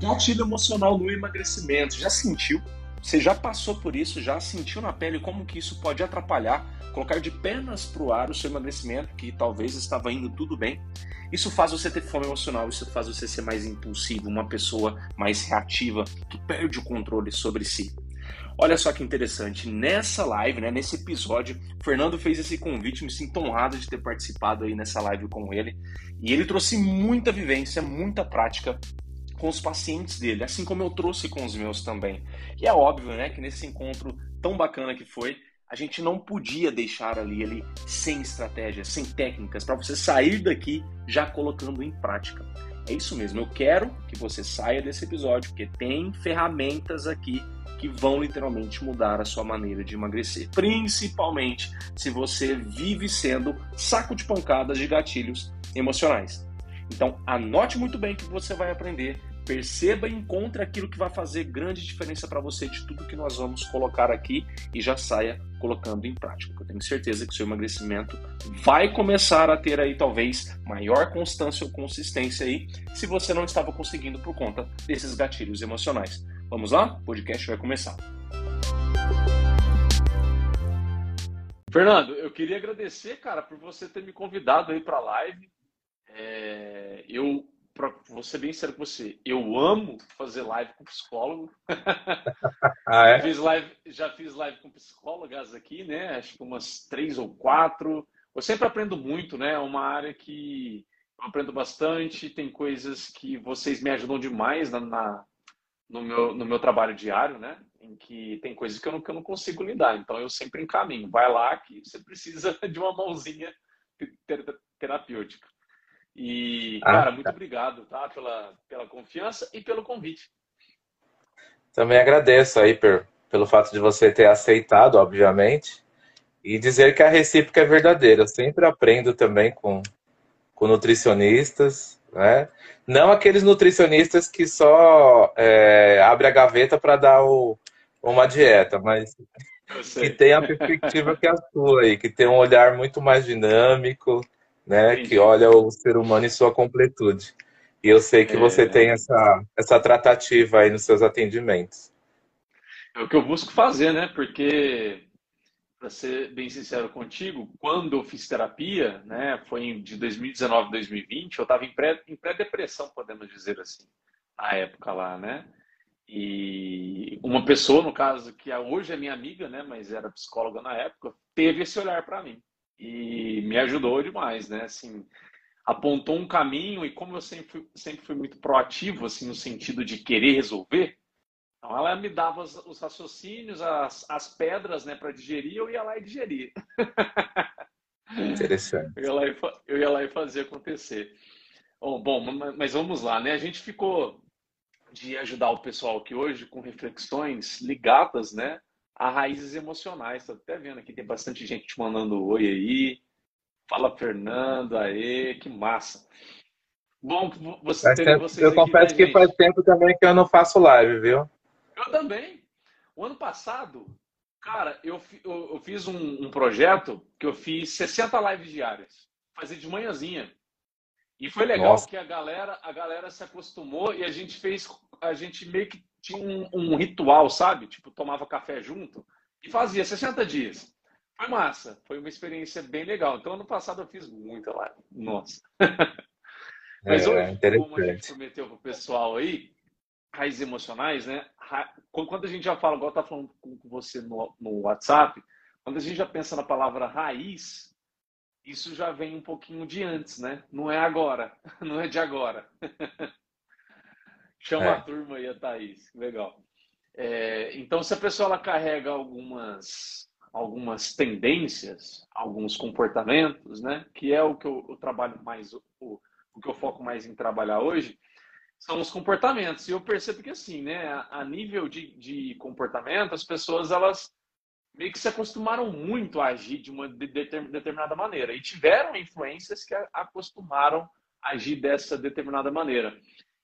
Gatilho emocional no emagrecimento. Já sentiu? Você já passou por isso? Já sentiu na pele como que isso pode atrapalhar, colocar de pernas para o ar o seu emagrecimento, que talvez estava indo tudo bem? Isso faz você ter fome emocional, isso faz você ser mais impulsivo, uma pessoa mais reativa, que perde o controle sobre si. Olha só que interessante, nessa live, né, nesse episódio, o Fernando fez esse convite, me sinto honrado de ter participado aí nessa live com ele, e ele trouxe muita vivência, muita prática com os pacientes dele, assim como eu trouxe com os meus também. E é óbvio, né, que nesse encontro tão bacana que foi, a gente não podia deixar ali ele sem estratégias, sem técnicas para você sair daqui já colocando em prática. É isso mesmo, eu quero que você saia desse episódio, porque tem ferramentas aqui que vão literalmente mudar a sua maneira de emagrecer, principalmente se você vive sendo saco de pancadas de gatilhos emocionais. Então, anote muito bem o que você vai aprender, perceba e encontre aquilo que vai fazer grande diferença para você de tudo que nós vamos colocar aqui e já saia colocando em prática. Eu tenho certeza que o seu emagrecimento vai começar a ter aí talvez maior constância ou consistência aí, se você não estava conseguindo por conta desses gatilhos emocionais. Vamos lá? O podcast vai começar. Fernando, eu queria agradecer, cara, por você ter me convidado aí para a live. É, eu, pra, vou ser bem sério com você, eu amo fazer live com psicólogo. ah, é? fiz live, já fiz live com psicólogas aqui, né? Acho que umas três ou quatro. Eu sempre aprendo muito, né? É uma área que eu aprendo bastante, tem coisas que vocês me ajudam demais na, na no, meu, no meu trabalho diário, né? Em que tem coisas que eu não, que eu não consigo lidar. Então eu sempre encaminho. Vai lá que você precisa de uma mãozinha terapêutica. E, ah, cara, muito tá. obrigado, tá? Pela, pela confiança e pelo convite. Também agradeço aí per, pelo fato de você ter aceitado, obviamente, e dizer que a recíproca é verdadeira. Eu sempre aprendo também com, com nutricionistas, né? Não aqueles nutricionistas que só é, abre a gaveta para dar o, uma dieta, mas que tem a perspectiva que é a sua aí, que tem um olhar muito mais dinâmico, né? Que olha o ser humano em sua completude. E eu sei que é... você tem essa, essa tratativa aí nos seus atendimentos. É o que eu busco fazer, né? Porque, para ser bem sincero contigo, quando eu fiz terapia, né? Foi de 2019 a 2020, eu estava em pré-depressão, pré podemos dizer assim, na época lá, né? E uma pessoa, no caso, que hoje é minha amiga, né? Mas era psicóloga na época, teve esse olhar para mim e me ajudou demais, né? Assim, apontou um caminho e como eu sempre fui, sempre fui muito proativo, assim, no sentido de querer resolver, então ela me dava os, os raciocínios, as, as pedras, né, para digerir, eu ia lá e digeria. Interessante. eu, ia lá e, eu ia lá e fazia acontecer. Bom, bom, mas vamos lá, né? A gente ficou de ajudar o pessoal aqui hoje com reflexões ligadas, né, a raízes emocionais. Estou até vendo aqui, tem bastante gente te mandando oi aí. Fala, Fernando, aê, que massa. Bom, você ter vocês Eu confesso que gente. faz tempo também que eu não faço live, viu? Eu também. O ano passado, cara, eu, eu, eu fiz um, um, projeto que eu fiz 60 lives diárias. Fazia de manhãzinha. E foi legal Nossa. que a galera, a galera se acostumou e a gente fez, a gente meio que tinha um, um, ritual, sabe? Tipo, tomava café junto e fazia 60 dias. Foi massa, foi uma experiência bem legal. Então, ano passado eu fiz muita live. Nossa. Mas é, hoje, como a gente prometeu pro pessoal aí, raízes emocionais, né? Quando a gente já fala, igual tá falando com você no, no WhatsApp, quando a gente já pensa na palavra raiz, isso já vem um pouquinho de antes, né? Não é agora, não é de agora. Chama é. a turma aí, a Thaís. Legal. É, então, se a pessoa ela carrega algumas, algumas tendências, alguns comportamentos, né? Que é o que eu, eu trabalho mais, o, o, que eu foco mais em trabalhar hoje, são os comportamentos. E eu percebo que assim, né? A, a nível de, de comportamento, as pessoas elas meio que se acostumaram muito a agir de uma de determinada maneira e tiveram influências que acostumaram a agir dessa determinada maneira.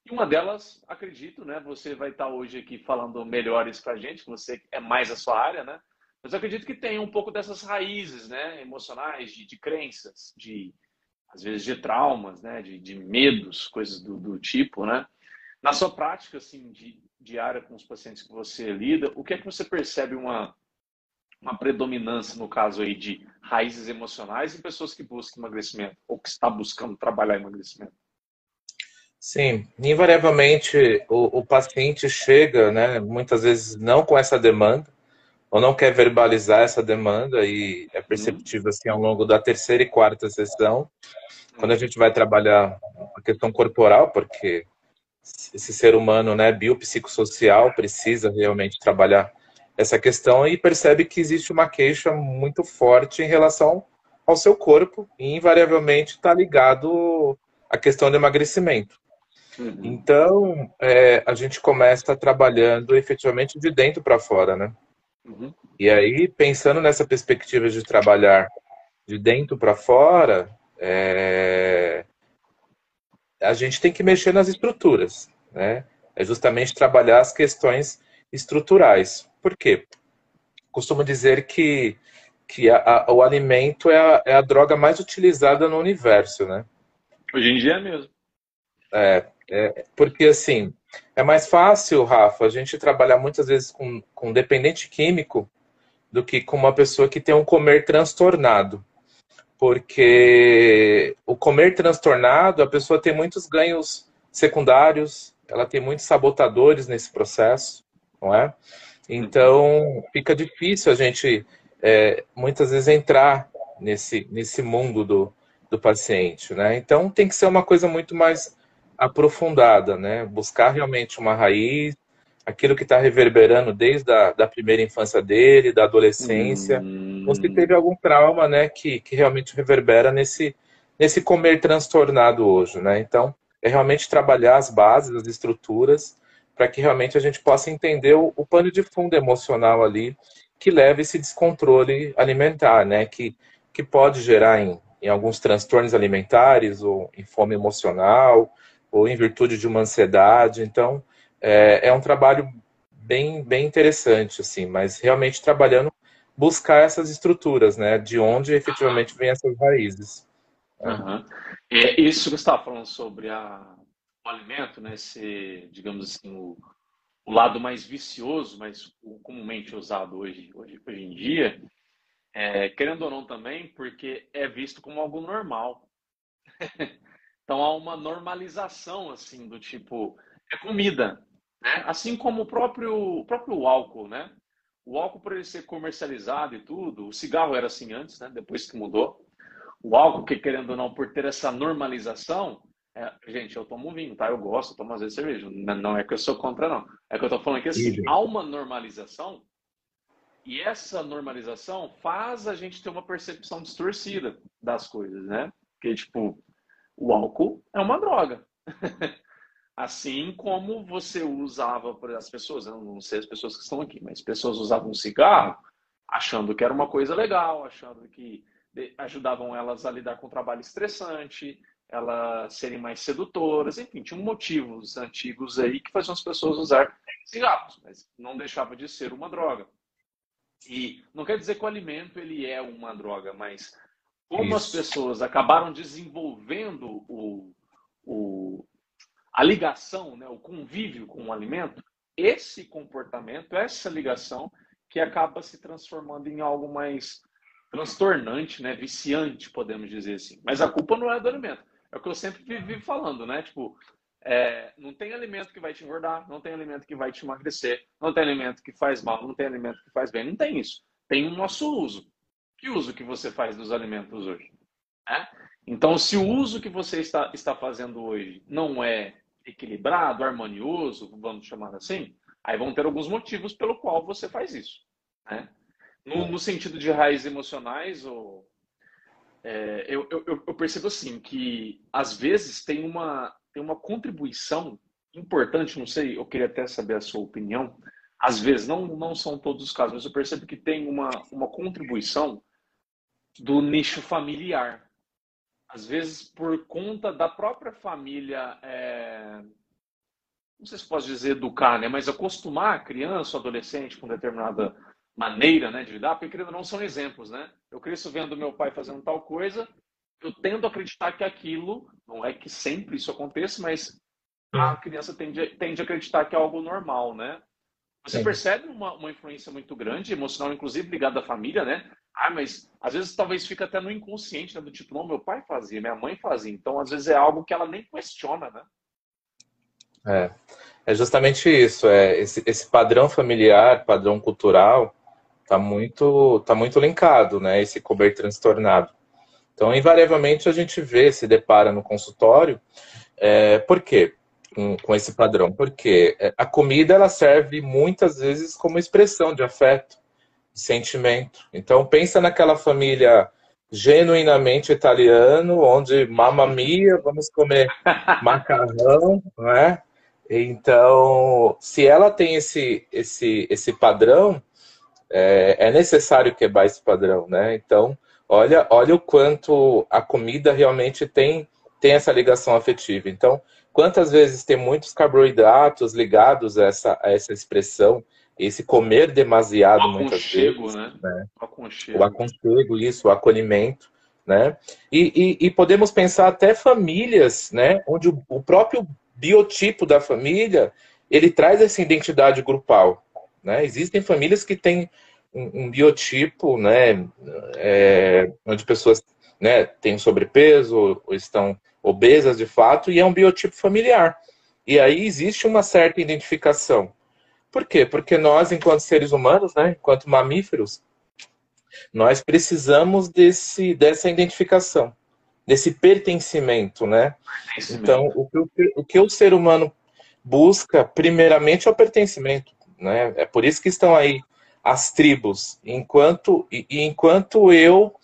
E uma delas, acredito, né? Você vai estar hoje aqui falando melhores para a gente, você é mais a sua área, né? Mas eu acredito que tem um pouco dessas raízes, né? Emocionais, de, de crenças, de às vezes de traumas, né? De, de medos, coisas do, do tipo, né? Na sua prática assim, de, diária com os pacientes que você lida, o que é que você percebe uma, uma predominância, no caso aí, de raízes emocionais em pessoas que buscam emagrecimento ou que está buscando trabalhar emagrecimento? Sim, invariavelmente o, o paciente chega, né, muitas vezes não com essa demanda, ou não quer verbalizar essa demanda, e é perceptível assim ao longo da terceira e quarta sessão, quando a gente vai trabalhar a questão corporal, porque esse ser humano, né, biopsicossocial, precisa realmente trabalhar essa questão e percebe que existe uma queixa muito forte em relação ao seu corpo e invariavelmente está ligado à questão do emagrecimento. Uhum. Então, é, a gente começa trabalhando efetivamente de dentro para fora, né? Uhum. E aí, pensando nessa perspectiva de trabalhar de dentro para fora, é, a gente tem que mexer nas estruturas, né? É justamente trabalhar as questões estruturais. Por quê? Costumo dizer que, que a, a, o alimento é a, é a, droga mais utilizada no universo, né? Hoje em dia é mesmo. É, é, porque assim, é mais fácil, Rafa, a gente trabalhar muitas vezes com, com dependente químico do que com uma pessoa que tem um comer transtornado porque o comer transtornado, a pessoa tem muitos ganhos secundários, ela tem muitos sabotadores nesse processo, não é? Então, fica difícil a gente, é, muitas vezes, entrar nesse, nesse mundo do, do paciente, né? Então, tem que ser uma coisa muito mais aprofundada, né? Buscar realmente uma raiz, aquilo que está reverberando desde a da primeira infância dele, da adolescência, hum. ou se teve algum trauma, né, que, que realmente reverbera nesse, nesse comer transtornado hoje, né? Então, é realmente trabalhar as bases, as estruturas, para que realmente a gente possa entender o, o pano de fundo emocional ali que leva esse descontrole alimentar, né? Que, que pode gerar em, em alguns transtornos alimentares, ou em fome emocional, ou em virtude de uma ansiedade. Então, é, é um trabalho bem, bem interessante, assim, mas realmente trabalhando buscar essas estruturas, né, de onde efetivamente vêm essas raízes. Uhum. É isso que você estava falando sobre a, o alimento, né, ser, digamos assim, o, o lado mais vicioso, mas comumente usado hoje, hoje, hoje em dia, é, querendo ou não também, porque é visto como algo normal. então há uma normalização assim do tipo é comida, né? Assim como o próprio, o próprio álcool, né? O álcool, por ele ser comercializado e tudo, o cigarro era assim antes, né? depois que mudou. O álcool, que querendo ou não, por ter essa normalização, é, gente, eu tomo vinho, tá? Eu gosto, eu tomo às vezes cerveja. Não é que eu sou contra, não. É que eu tô falando que assim, há uma normalização e essa normalização faz a gente ter uma percepção distorcida das coisas, né? Porque, tipo, o álcool é uma droga. Assim como você usava, por as pessoas, eu não sei as pessoas que estão aqui, mas pessoas usavam cigarro achando que era uma coisa legal, achando que ajudavam elas a lidar com um trabalho estressante, elas serem mais sedutoras, enfim, tinham motivos antigos aí que faziam as pessoas usar cigarros, mas não deixava de ser uma droga. E não quer dizer que o alimento ele é uma droga, mas como Isso. as pessoas acabaram desenvolvendo o, o, a ligação, né, o convívio com o alimento, esse comportamento, essa ligação que acaba se transformando em algo mais transtornante, né, viciante, podemos dizer assim. Mas a culpa não é do alimento. É o que eu sempre vivo falando, né? Tipo, é, não tem alimento que vai te engordar, não tem alimento que vai te emagrecer, não tem alimento que faz mal, não tem alimento que faz bem, não tem isso. Tem o nosso uso. Que uso que você faz dos alimentos hoje? É? Então, se o uso que você está, está fazendo hoje não é equilibrado, harmonioso, vamos chamar assim, aí vão ter alguns motivos pelo qual você faz isso. Né? No, no sentido de raízes emocionais, ou, é, eu, eu, eu, percebo assim que às vezes tem uma, tem uma contribuição importante, não sei, eu queria até saber a sua opinião. Às vezes, não, não são todos os casos, mas eu percebo que tem uma, uma contribuição do nicho familiar às vezes por conta da própria família, é... não sei se posso dizer educar, né? mas acostumar a criança ou adolescente com determinada maneira né, de lidar, porque querendo não são exemplos, né? Eu cresço vendo meu pai fazendo tal coisa, eu tendo a acreditar que aquilo, não é que sempre isso aconteça, mas a criança tende, tende a acreditar que é algo normal, né? Você Sim. percebe uma, uma influência muito grande, emocional, inclusive ligada à família, né? Ah, mas às vezes talvez fica até no inconsciente, né? Do tipo, não, meu pai fazia, minha mãe fazia. Então, às vezes é algo que ela nem questiona, né? É, é justamente isso. É esse, esse padrão familiar, padrão cultural, tá muito, tá muito linkado, né? Esse comer transtornado. Então, invariavelmente, a gente vê, se depara no consultório. É, por quê? Com, com esse padrão? Porque é, a comida ela serve muitas vezes como expressão de afeto, de sentimento. Então, pensa naquela família genuinamente italiano, onde mamma mia, vamos comer macarrão, não é? Então, se ela tem esse, esse, esse padrão, é, é necessário quebrar esse padrão, né? Então, olha, olha o quanto a comida realmente tem, tem essa ligação afetiva. Então, quantas vezes tem muitos carboidratos ligados a essa, a essa expressão, esse comer demasiado muitas vezes. Né? né? O aconchego. O aconchego, isso, o acolhimento. Né? E, e, e, podemos pensar até famílias, né, onde o, o, próprio biotipo da família ele traz essa identidade grupal. Né? Existem famílias que têm um, um biotipo, né, é, onde pessoas né, têm sobrepeso ou estão obesas de fato, e é um biotipo familiar. E aí existe uma certa identificação. Por quê? Porque nós, enquanto seres humanos, né, enquanto mamíferos, nós precisamos desse, dessa identificação, desse pertencimento, né? Então, o que, o que o ser humano busca, primeiramente, é o pertencimento, né? É por isso que estão aí as tribos. Enquanto, e, enquanto eu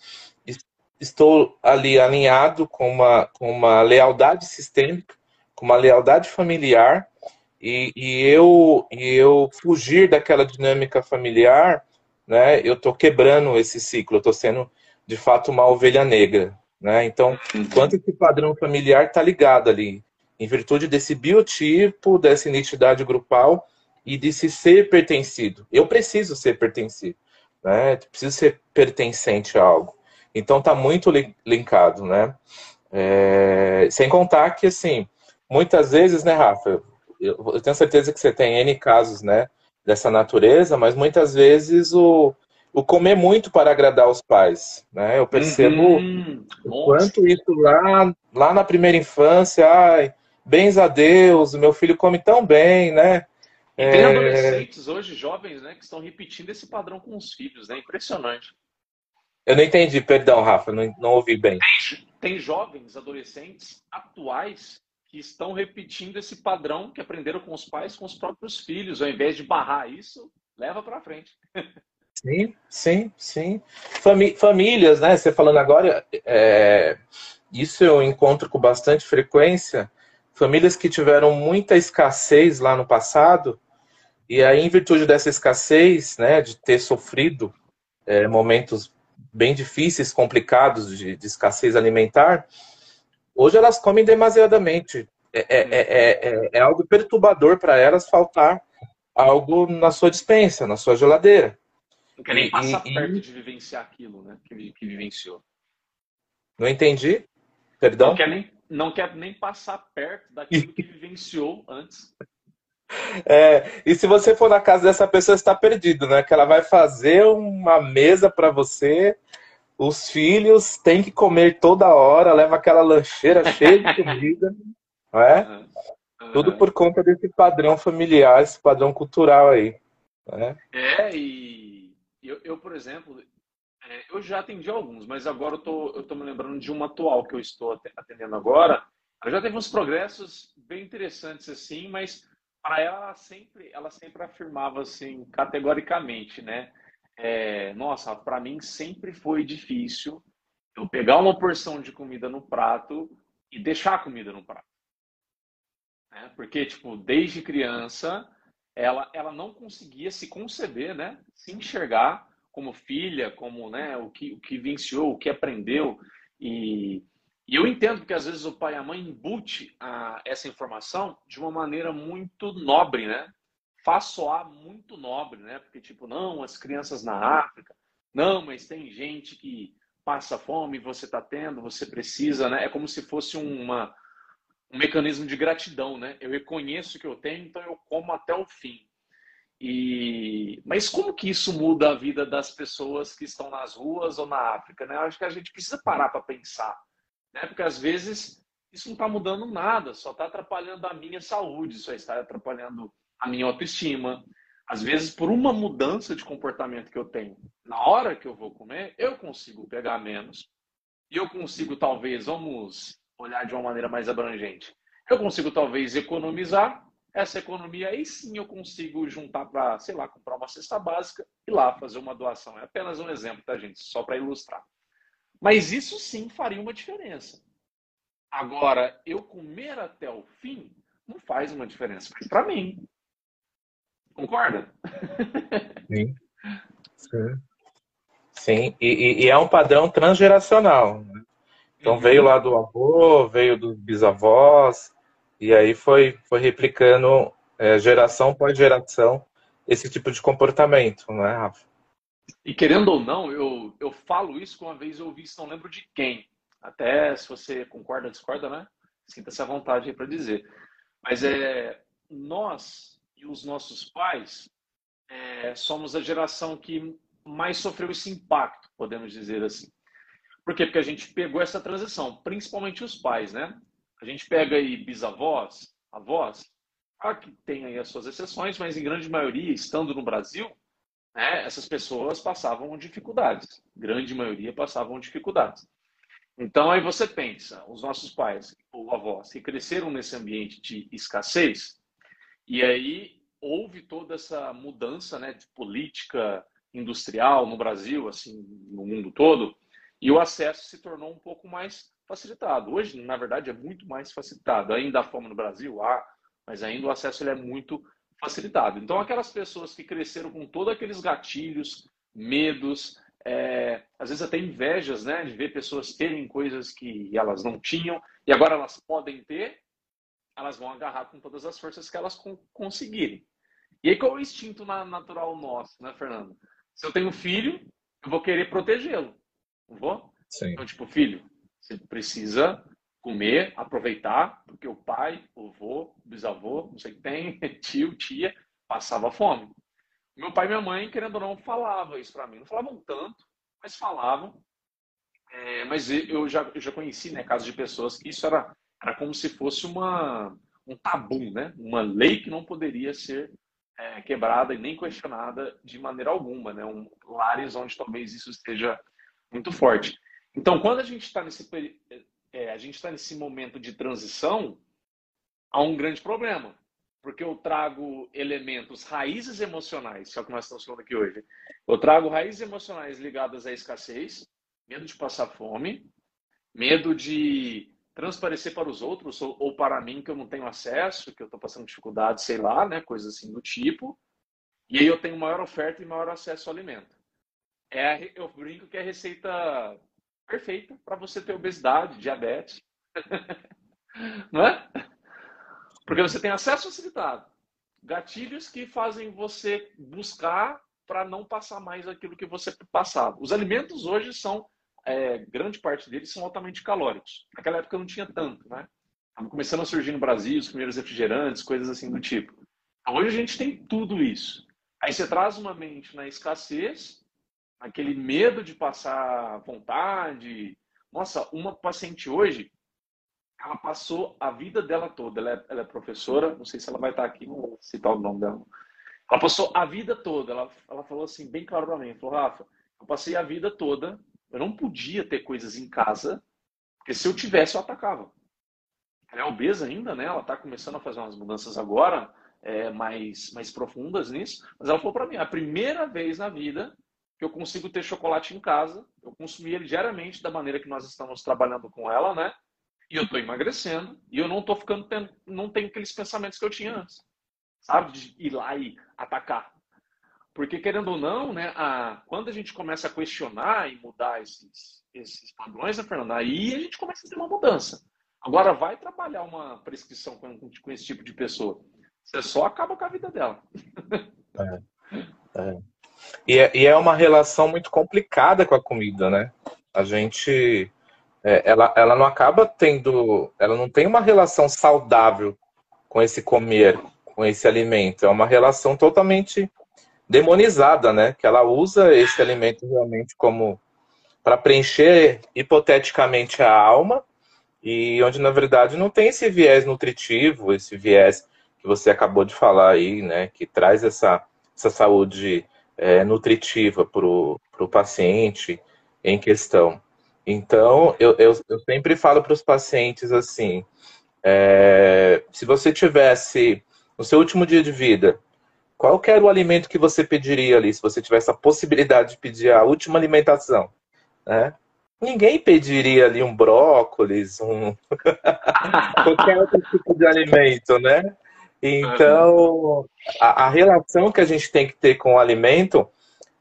estou ali alinhado com uma, com uma lealdade sistêmica, com uma lealdade familiar, e, e, eu, e eu fugir daquela dinâmica familiar, né, eu estou quebrando esse ciclo, eu estou sendo, de fato, uma ovelha negra. Né? Então, enquanto esse padrão familiar está ligado ali, em virtude desse biotipo, dessa identidade grupal, e de se ser pertencido. Eu preciso ser pertencido, né? Preciso ser pertencente a algo. Então tá muito linkado, né? É... sem contar que assim, muitas vezes, né, Rafa? Eu, eu, tenho certeza que você tem N casos, né, dessa natureza, mas muitas vezes o, o comer muito para agradar os pais, né? Eu percebo uhum. o quanto isso lá, lá na primeira infância, ai, bens a Deus, meu filho come tão bem, né? E tem é... adolescentes hoje, jovens, né, que estão repetindo esse padrão com os filhos, né? Impressionante. Eu não entendi, perdão, Rafa, não, não ouvi bem. Tem, tem jovens, adolescentes atuais que estão repetindo esse padrão que aprenderam com os pais, com os próprios filhos, ao invés de barrar isso, leva para frente. Sim, sim, sim. Famí famílias, né? Você falando agora, é... isso eu encontro com bastante frequência. Famílias que tiveram muita escassez lá no passado e aí, em virtude dessa escassez, né, de ter sofrido é, momentos bem difíceis, complicados de, de, escassez alimentar, hoje elas comem demasiadamente. É, é, é, é algo perturbador para elas faltar algo na sua dispensa, na sua geladeira. Não quer nem passar e, perto e... de vivenciar aquilo, né? Que, que vivenciou. Não entendi. Perdão? Não quer nem, não quer nem passar perto daquilo que vivenciou antes. É, e se você for na casa dessa pessoa, está perdido, né? Que ela vai fazer uma mesa para você, os filhos têm que comer toda hora, leva aquela lancheira cheia de comida, não é? Uhum. Uhum. Tudo por conta desse padrão familiar, esse padrão cultural aí. Né? É, e eu, eu por exemplo, é, eu já atendi alguns, mas agora eu tô, eu tô me lembrando de uma atual que eu estou atendendo agora. Ela já teve uns progressos bem interessantes assim, mas para ela, ela sempre, ela sempre afirmava assim, categoricamente, né? É, nossa, para mim sempre foi difícil eu pegar uma porção de comida no prato e deixar a comida no prato. Né? Porque, tipo, desde criança, ela, ela não conseguia se conceber, né? Se enxergar como filha, como né, o, que, o que venciou, o que aprendeu. E, e eu entendo que às vezes o pai e a mãe embute a, essa informação de uma maneira muito nobre, né? Faz soar muito nobre, né? Porque, tipo, não, as crianças na África, não, mas tem gente que passa fome, você está tendo, você precisa, né? É como se fosse uma, um mecanismo de gratidão, né? Eu reconheço que eu tenho, então eu como até o fim. E mas como que isso muda a vida das pessoas que estão nas ruas ou na África, né? Eu acho que a gente precisa parar para pensar, né? Porque às vezes isso não está mudando nada, só está atrapalhando a minha saúde, só está atrapalhando a minha autoestima. Às vezes, por uma mudança de comportamento que eu tenho, na hora que eu vou comer, eu consigo pegar menos. E eu consigo, talvez, vamos olhar de uma maneira mais abrangente. Eu consigo talvez economizar. Essa economia aí sim eu consigo juntar para, sei lá, comprar uma cesta básica e lá fazer uma doação. É apenas um exemplo, tá, gente? Só para ilustrar. Mas isso sim faria uma diferença. Agora, eu comer até o fim não faz uma diferença. para mim. Concorda? Sim. Sim. Sim. E, e, é um padrão transgeracional. Né? Então uhum. veio lá do avô, veio dos bisavós, e aí foi, foi replicando é, geração por geração esse tipo de comportamento, não é, Rafa? E querendo ou não, eu, eu falo isso que uma vez eu ouvi isso, não lembro de quem. Até se você concorda ou discorda, né? Sinta-se à vontade aí para dizer. Mas é nós e os nossos pais é, somos a geração que mais sofreu esse impacto, podemos dizer assim. Por quê? Porque a gente pegou essa transição, principalmente os pais, né? A gente pega aí bisavós, avós, que tem aí as suas exceções, mas em grande maioria, estando no Brasil, né, essas pessoas passavam dificuldades. Grande maioria passavam dificuldades. Então aí você pensa, os nossos pais ou avós que cresceram nesse ambiente de escassez, e aí houve toda essa mudança né, de política industrial no Brasil, assim, no mundo todo, e o acesso se tornou um pouco mais facilitado. Hoje, na verdade, é muito mais facilitado. Ainda há fome no Brasil, há, mas ainda o acesso ele é muito facilitado. Então, aquelas pessoas que cresceram com todos aqueles gatilhos, medos, é, às vezes até invejas, né, de ver pessoas terem coisas que elas não tinham e agora elas podem ter, elas vão agarrar com todas as forças que elas conseguirem. E aí qual é o instinto natural nosso, né, Fernando? Se eu tenho filho, eu vou querer protegê-lo. Não vou? Sim. Então, tipo, filho, você precisa comer, aproveitar, porque o pai, o avô, o bisavô, não sei o que tem, tio, tia, passava fome. Meu pai e minha mãe, querendo ou não, falavam isso para mim. Não falavam tanto, mas falavam. É, mas eu já, eu já conheci né, casos de pessoas que isso era, era como se fosse uma, um tabu, né? uma lei que não poderia ser é, quebrada e nem questionada de maneira alguma. Né? Um, lares onde talvez isso esteja muito forte. Então, quando a gente está nesse, é, a gente está nesse momento de transição, há um grande problema, porque eu trago elementos, raízes emocionais, que é o que nós estamos falando aqui hoje. Eu trago raízes emocionais ligadas à escassez, medo de passar fome, medo de transparecer para os outros ou, ou para mim que eu não tenho acesso, que eu estou passando dificuldade, sei lá, né, coisas assim do tipo. E aí eu tenho maior oferta e maior acesso ao alimento é, eu brinco que é a receita perfeita para você ter obesidade, diabetes. Não é? Porque você tem acesso facilitado. Gatilhos que fazem você buscar para não passar mais aquilo que você passava. Os alimentos hoje são, é, grande parte deles são altamente calóricos. Naquela época não tinha tanto, né? Estavam começando a surgir no Brasil os primeiros refrigerantes, coisas assim do tipo. Então, hoje a gente tem tudo isso. Aí você traz uma mente na escassez aquele medo de passar vontade. Nossa, uma paciente hoje, ela passou a vida dela toda. Ela é, ela é, professora, não sei se ela vai estar aqui, não vou citar o nome dela. Ela passou a vida toda. Ela, ela falou assim, bem claro para mim: falou, Rafa, eu passei a vida toda, eu não podia ter coisas em casa, porque se eu tivesse, eu atacava. Ela é obesa ainda, né? Ela está começando a fazer umas mudanças agora, é, mais, mais profundas nisso. Mas ela falou para mim: a primeira vez na vida que eu consigo ter chocolate em casa, eu consumi ele diariamente da maneira que nós estamos trabalhando com ela, né? E eu estou emagrecendo e eu não estou ficando tendo, não tenho aqueles pensamentos que eu tinha antes, sabe? De ir lá e atacar. Porque querendo ou não, né? A, quando a gente começa a questionar e mudar esses, esses padrões, né, Fernanda? Aí a gente começa a ter uma mudança. Agora vai trabalhar uma prescrição com, com esse tipo de pessoa, você só acaba com a vida dela. É, é. E é, e é uma relação muito complicada com a comida, né? A gente é, ela, ela não acaba tendo, ela não tem uma relação saudável com esse comer, com esse alimento. É uma relação totalmente demonizada, né? Que ela usa esse alimento realmente como para preencher hipoteticamente a alma e onde na verdade não tem esse viés nutritivo, esse viés que você acabou de falar aí, né? Que traz essa, essa saúde é, nutritiva para o paciente em questão. Então, eu, eu, eu sempre falo para os pacientes assim: é, se você tivesse no seu último dia de vida, qual era o alimento que você pediria ali, se você tivesse a possibilidade de pedir a última alimentação? Né? Ninguém pediria ali um brócolis, um qualquer outro tipo de alimento, né? Então, a, a, relação que a gente tem que ter com o alimento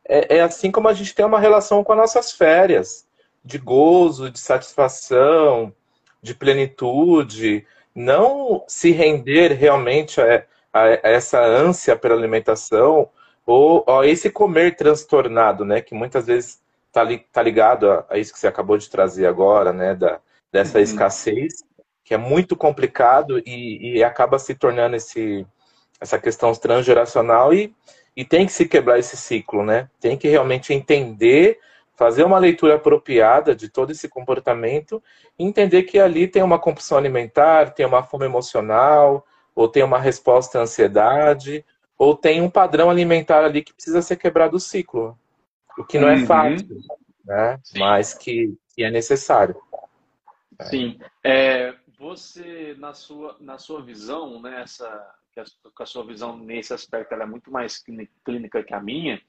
é, é assim como a gente tem uma relação com as nossas férias, de gozo, de satisfação, de plenitude, não se render realmente a, a, essa ânsia pela alimentação ou a esse comer transtornado, né? Que muitas vezes está li, tá ligado a, a, isso que você acabou de trazer agora, né? Da, dessa uhum. escassez, que é muito complicado e, e acaba se tornando esse, essa questão transgeracional e, e tem que se quebrar esse ciclo, né? Tem que realmente entender fazer uma leitura apropriada de todo esse comportamento e entender que ali tem uma compulsão alimentar, tem uma fome emocional, ou tem uma resposta à ansiedade, ou tem um padrão alimentar ali que precisa ser quebrado o ciclo. O que não é uhum. fácil, né? mas que, que, é necessário. Sim. É, você, na sua, na sua visão, né, essa, que a, a sua visão nesse aspecto é muito mais clínica que a minha,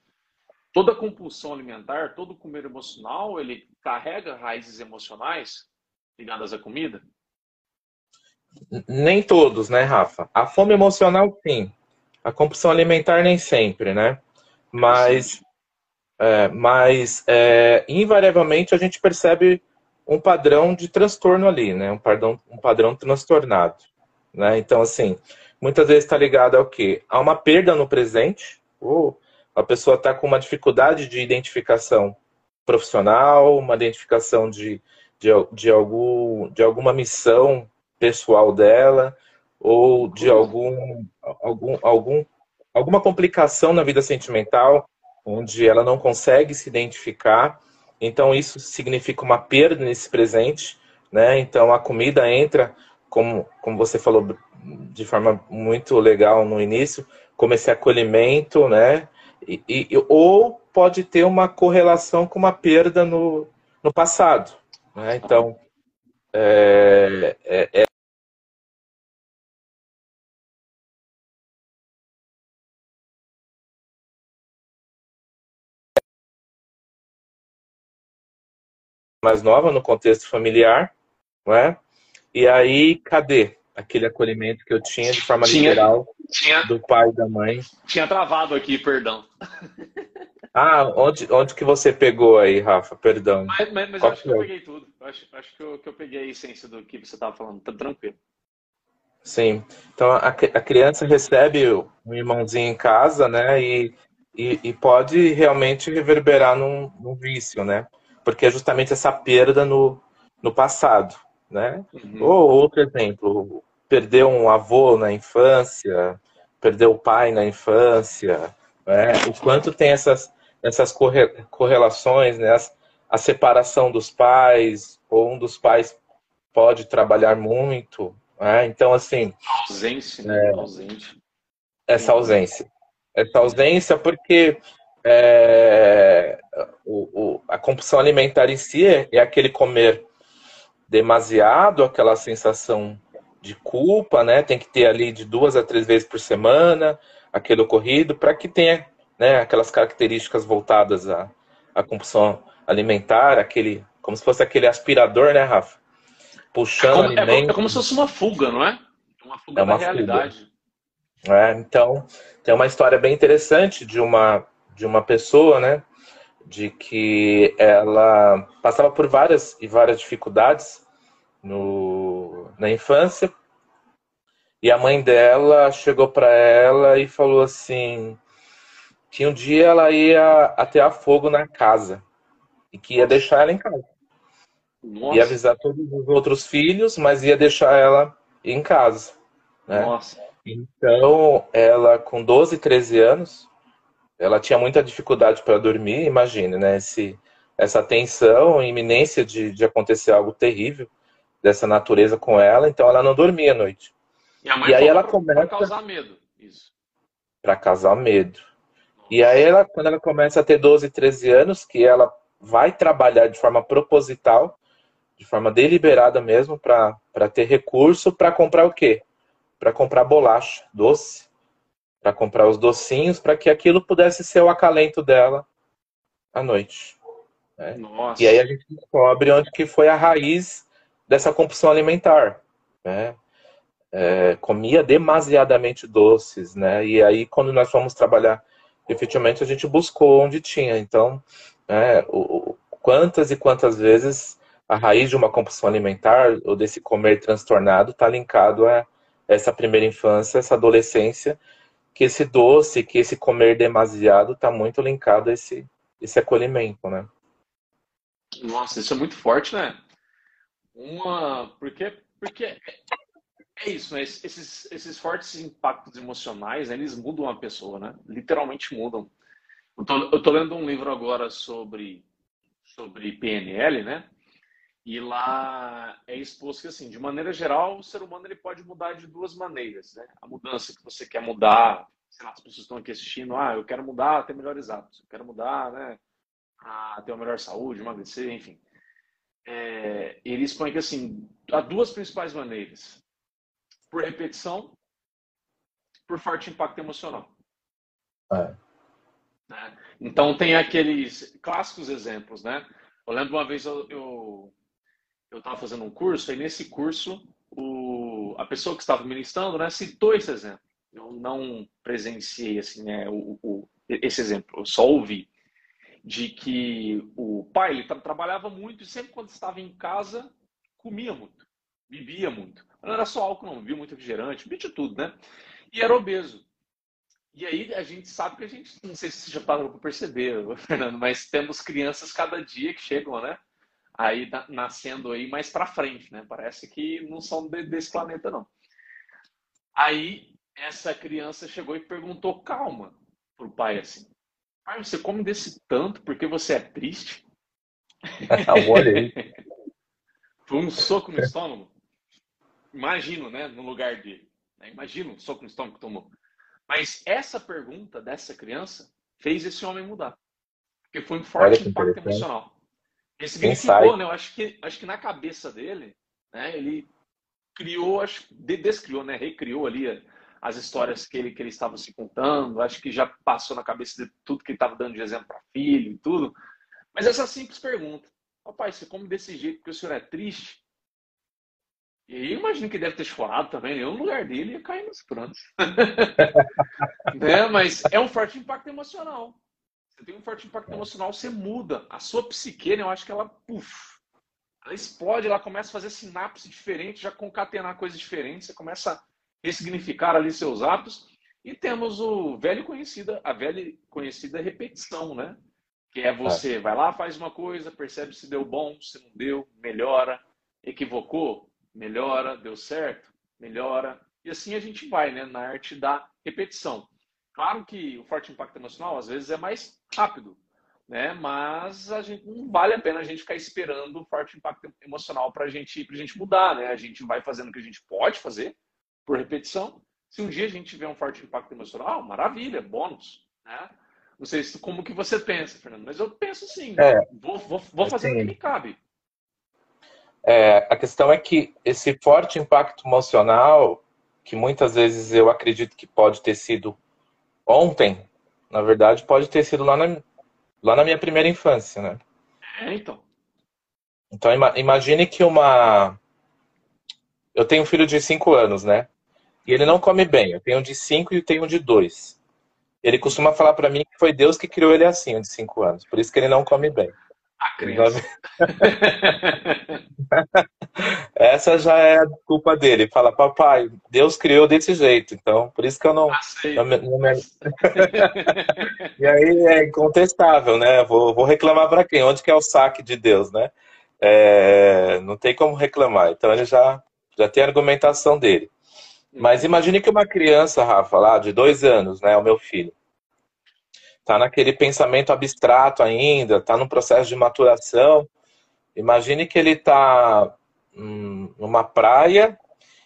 toda compulsão alimentar, todo comer emocional, ele carrega raízes emocionais ligadas à comida? Nem todos, né, Rafa? A fome emocional, sim. A compulsão alimentar, nem sempre, né? Mas, é, mas é, invariavelmente, a gente percebe um padrão de transtorno ali, né? Um padrão, um padrão transtornado. Né? Então, assim, muitas vezes está ligado ao quê? A uma perda no presente, ou a pessoa está com uma dificuldade de identificação profissional, uma identificação de, de, de, algum, de alguma missão pessoal dela, ou de algum, algum, algum, alguma complicação na vida sentimental, onde ela não consegue se identificar. Então, isso significa uma perda nesse presente. Né? Então, a comida entra, como, como você falou de forma muito legal no início, como esse acolhimento, né? E, e, ou pode ter uma correlação com uma perda no, no passado. Né? Então, é, é, é mais nova no contexto familiar, não é? E aí, cadê aquele acolhimento que eu tinha de forma tinha, literal tinha, do pai e da mãe? Tinha travado aqui, perdão. Ah, onde, onde que você pegou aí, Rafa? Perdão. Mas, mas, mas eu acho que eu peguei tudo. Acho, acho que, eu, que eu peguei a essência do que você estava falando. Tá tranquilo. Sim. Então, a, a criança recebe um irmãozinho em casa, né? E, e, e pode realmente reverberar num, num, vício, né? Porque é justamente essa perda no, no passado, né? Uhum. Ou outro exemplo, perdeu um avô na infância, perdeu o pai na infância, né? O quanto tem essas essas correlações, né? a separação dos pais, ou um dos pais pode trabalhar muito. Né? Então, assim. Ausência, né? é, ausente. Essa ausência. Essa ausência, porque é, o, o, a compulsão alimentar em si é, é aquele comer demasiado, aquela sensação de culpa, né? Tem que ter ali de duas a três vezes por semana aquele ocorrido para que tenha né, aquelas características voltadas à, à compulsão alimentar, aquele, como se fosse aquele aspirador, né, Rafa? Puxando é como, alimento. É, como se fosse uma fuga, não é? Uma fuga é uma da realidade. Fuga. É, então, tem uma história bem interessante de uma, de uma pessoa, né? De que ela passava por várias e várias dificuldades no, na infância. E a mãe dela chegou para ela e falou assim: que um dia ela ia atear fogo na casa e que ia deixar ela em casa. Nossa. Ia avisar todos os outros filhos, mas ia deixar ela em casa. Né? Nossa. Então, ela com 12, 13 anos, ela tinha muita dificuldade para dormir, imagine, né? Esse, essa tensão, iminência de, de acontecer algo terrível dessa natureza com ela, então ela não dormia à noite. E, e aí ela começa para causar medo, isso. Para causar medo. Nossa. E aí ela, quando ela começa a ter 12, 13 anos, que ela vai trabalhar de forma proposital, de forma deliberada mesmo, para ter recurso para comprar o quê? Para comprar bolacha, doce, para comprar os docinhos, para que aquilo pudesse ser o acalento dela à noite. Né? E aí a gente descobre onde que foi a raiz dessa compulsão alimentar. Né? É, comia demasiadamente doces, né? E aí quando nós fomos trabalhar, efetivamente a gente buscou onde tinha. Então, né, o, quantas e quantas vezes a raiz de uma compulsão alimentar ou desse comer transtornado está linkado a essa primeira infância, essa adolescência, que esse doce, que esse comer demasiado está muito linkado a esse, esse acolhimento, né? Nossa, isso é muito forte, né? Uma, porque, porque é, é isso, né? Esses, esses fortes impactos emocionais, né? eles mudam a pessoa, né? Literalmente mudam. Eu tô, eu tô lendo um livro agora sobre sobre PNL, né? E lá é exposto que, assim, de maneira geral, o ser humano ele pode mudar de duas maneiras, né? A mudança que você quer mudar, sei lá, as pessoas estão aqui assistindo, ah, eu quero mudar ter melhores hábitos, eu quero mudar, né, a ter uma melhor saúde, emagrecer, enfim. É, ele expõe que, assim, há duas principais maneiras. Por repetição, por forte impacto emocional. É. Né? Então, tem aqueles clássicos exemplos, né? Eu lembro uma vez eu, eu eu estava fazendo um curso, e nesse curso o, a pessoa que estava ministrando né, citou esse exemplo. Eu não presenciei assim, né, o, o, esse exemplo, eu só ouvi de que o pai ele tra trabalhava muito e sempre quando estava em casa comia muito, bebia muito. Não era só álcool, não, bebia muito refrigerante, bebia de tudo, né? E era obeso. E aí a gente sabe que a gente, não sei se você já parou para perceber, Fernando, mas temos crianças cada dia que chegam, né? Aí nascendo aí mais para frente, né? Parece que não são desse planeta não. Aí essa criança chegou e perguntou calma pro pai assim: "Pai, você come desse tanto porque você é triste?" Olha aí. Foi um soco no estômago. Imagino, né, no lugar dele. Né? Imagino o soco no estômago que tomou. Mas essa pergunta dessa criança fez esse homem mudar. Porque foi um forte impacto emocional. Ele significou, né? Eu acho que, acho que na cabeça dele, né, ele criou, acho, descriou, né? Recriou ali as histórias que ele, que ele estava se contando. Acho que já passou na cabeça de tudo que ele estava dando de exemplo para filho e tudo. Mas essa simples pergunta: Papai, você come desse jeito porque o senhor é triste? E aí eu imagino que deve ter chorado também. Eu, no lugar dele, ia cair nos prantos. né? Mas é um forte impacto emocional você tem um forte impacto emocional, você muda. A sua psique, né, eu acho que ela, puff, ela explode, ela começa a fazer sinapse diferente, já concatenar coisas diferentes, você começa a ressignificar ali seus hábitos. E temos o velho conhecida, a velha conhecida repetição, né? Que é você vai lá, faz uma coisa, percebe se deu bom, se não deu, melhora, equivocou, melhora, deu certo, melhora. E assim a gente vai, né, na arte da repetição. Claro que o forte impacto emocional às vezes é mais rápido, né? Mas a gente não vale a pena a gente ficar esperando o forte impacto emocional para gente, a gente mudar, né? A gente vai fazendo o que a gente pode fazer por repetição. Se um dia a gente tiver um forte impacto emocional, maravilha, bônus, né? Não sei se, como que você pensa, Fernando, mas eu penso assim, é, vou, vou, vou fazer assim, o que me cabe. É, a questão é que esse forte impacto emocional, que muitas vezes eu acredito que pode ter sido ontem, na verdade, pode ter sido lá na, lá na minha primeira infância, né? É, então. Então, imagine que uma. Eu tenho um filho de 5 anos, né? E ele não come bem. Eu tenho um de 5 e tenho um de 2. Ele costuma falar para mim que foi Deus que criou ele assim, um de 5 anos. Por isso que ele não come bem. A criança. Essa já é a culpa dele. Fala, papai, Deus criou desse jeito, então por isso que eu não. me... e aí é incontestável, né? Vou, vou reclamar para quem? Onde que é o saque de Deus, né? é, não tem como reclamar. Então ele já, já tem a argumentação dele. Mas imagine que uma criança, Rafa, lá de dois anos, né, o meu filho, tá naquele pensamento abstrato ainda, tá no processo de maturação. Imagine que ele tá hum, numa praia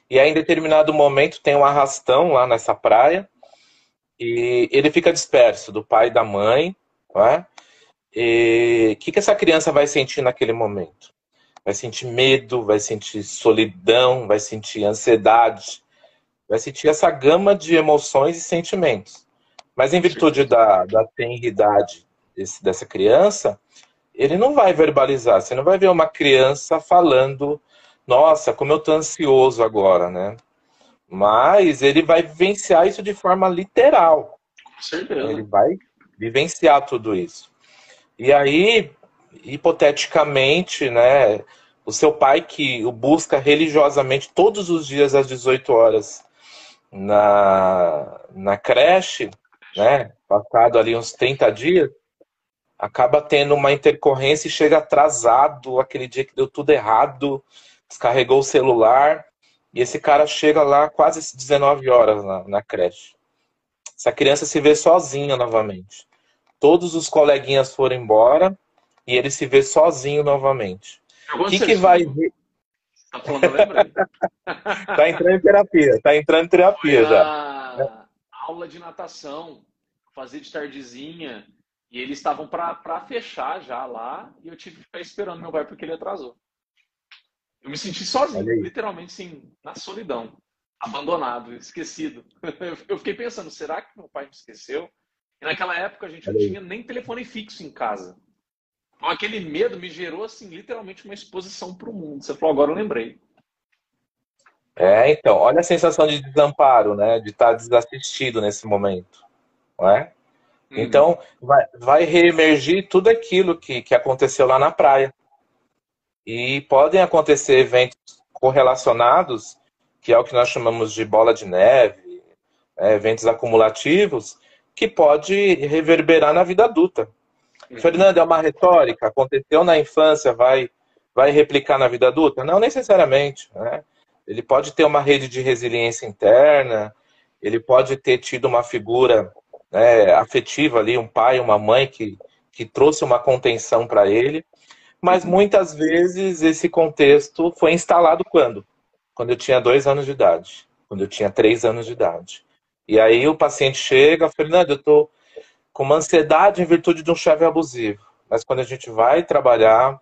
e aí em determinado momento tem um arrastão lá nessa praia e ele fica disperso do pai e da mãe, né? E o que, que essa criança vai sentir naquele momento? Vai sentir medo, vai sentir solidão, vai sentir ansiedade, vai sentir essa gama de emoções e sentimentos. Mas em virtude da, da tenridade desse, dessa criança, ele não vai verbalizar. Você não vai ver uma criança falando, nossa, como eu tô ansioso agora, né? Mas ele vai vivenciar isso de forma literal. Ele vai vivenciar tudo isso. E aí, hipoteticamente, né, o seu pai que o busca religiosamente todos os dias às 18 horas na, na creche, né, passado ali uns 30 dias, acaba tendo uma intercorrência e chega atrasado, aquele dia que deu tudo errado, descarregou o celular, e esse cara chega lá quase 19 horas na, na creche. Essa criança se vê sozinha novamente. Todos os coleguinhas foram embora e ele se vê sozinho novamente. O que, que vai ver? Tá falando, tá entrando em terapia, tá entrando em terapia já. Aula de natação, fazer de tardezinha, e eles estavam para fechar já lá, e eu tive que ficar esperando meu pai porque ele atrasou. Eu me senti sozinho, literalmente sim, na solidão, abandonado, esquecido. Eu fiquei pensando, será que meu pai me esqueceu? E naquela época a gente não tinha nem telefone fixo em casa. Então, aquele medo me gerou, assim, literalmente uma exposição para o mundo. Você falou, agora eu lembrei. É, então, olha a sensação de desamparo, né? De estar desassistido nesse momento, não é? Uhum. Então, vai, vai reemergir tudo aquilo que, que aconteceu lá na praia. E podem acontecer eventos correlacionados, que é o que nós chamamos de bola de neve, é, eventos acumulativos, que pode reverberar na vida adulta. Fernando, é uma retórica? Aconteceu na infância, vai, vai replicar na vida adulta? Não necessariamente. Né? Ele pode ter uma rede de resiliência interna, ele pode ter tido uma figura né, afetiva ali, um pai, uma mãe que, que trouxe uma contenção para ele, mas muitas vezes esse contexto foi instalado quando? Quando eu tinha dois anos de idade, quando eu tinha três anos de idade. E aí o paciente chega, Fernando, eu estou com uma ansiedade em virtude de um chefe abusivo. Mas quando a gente vai trabalhar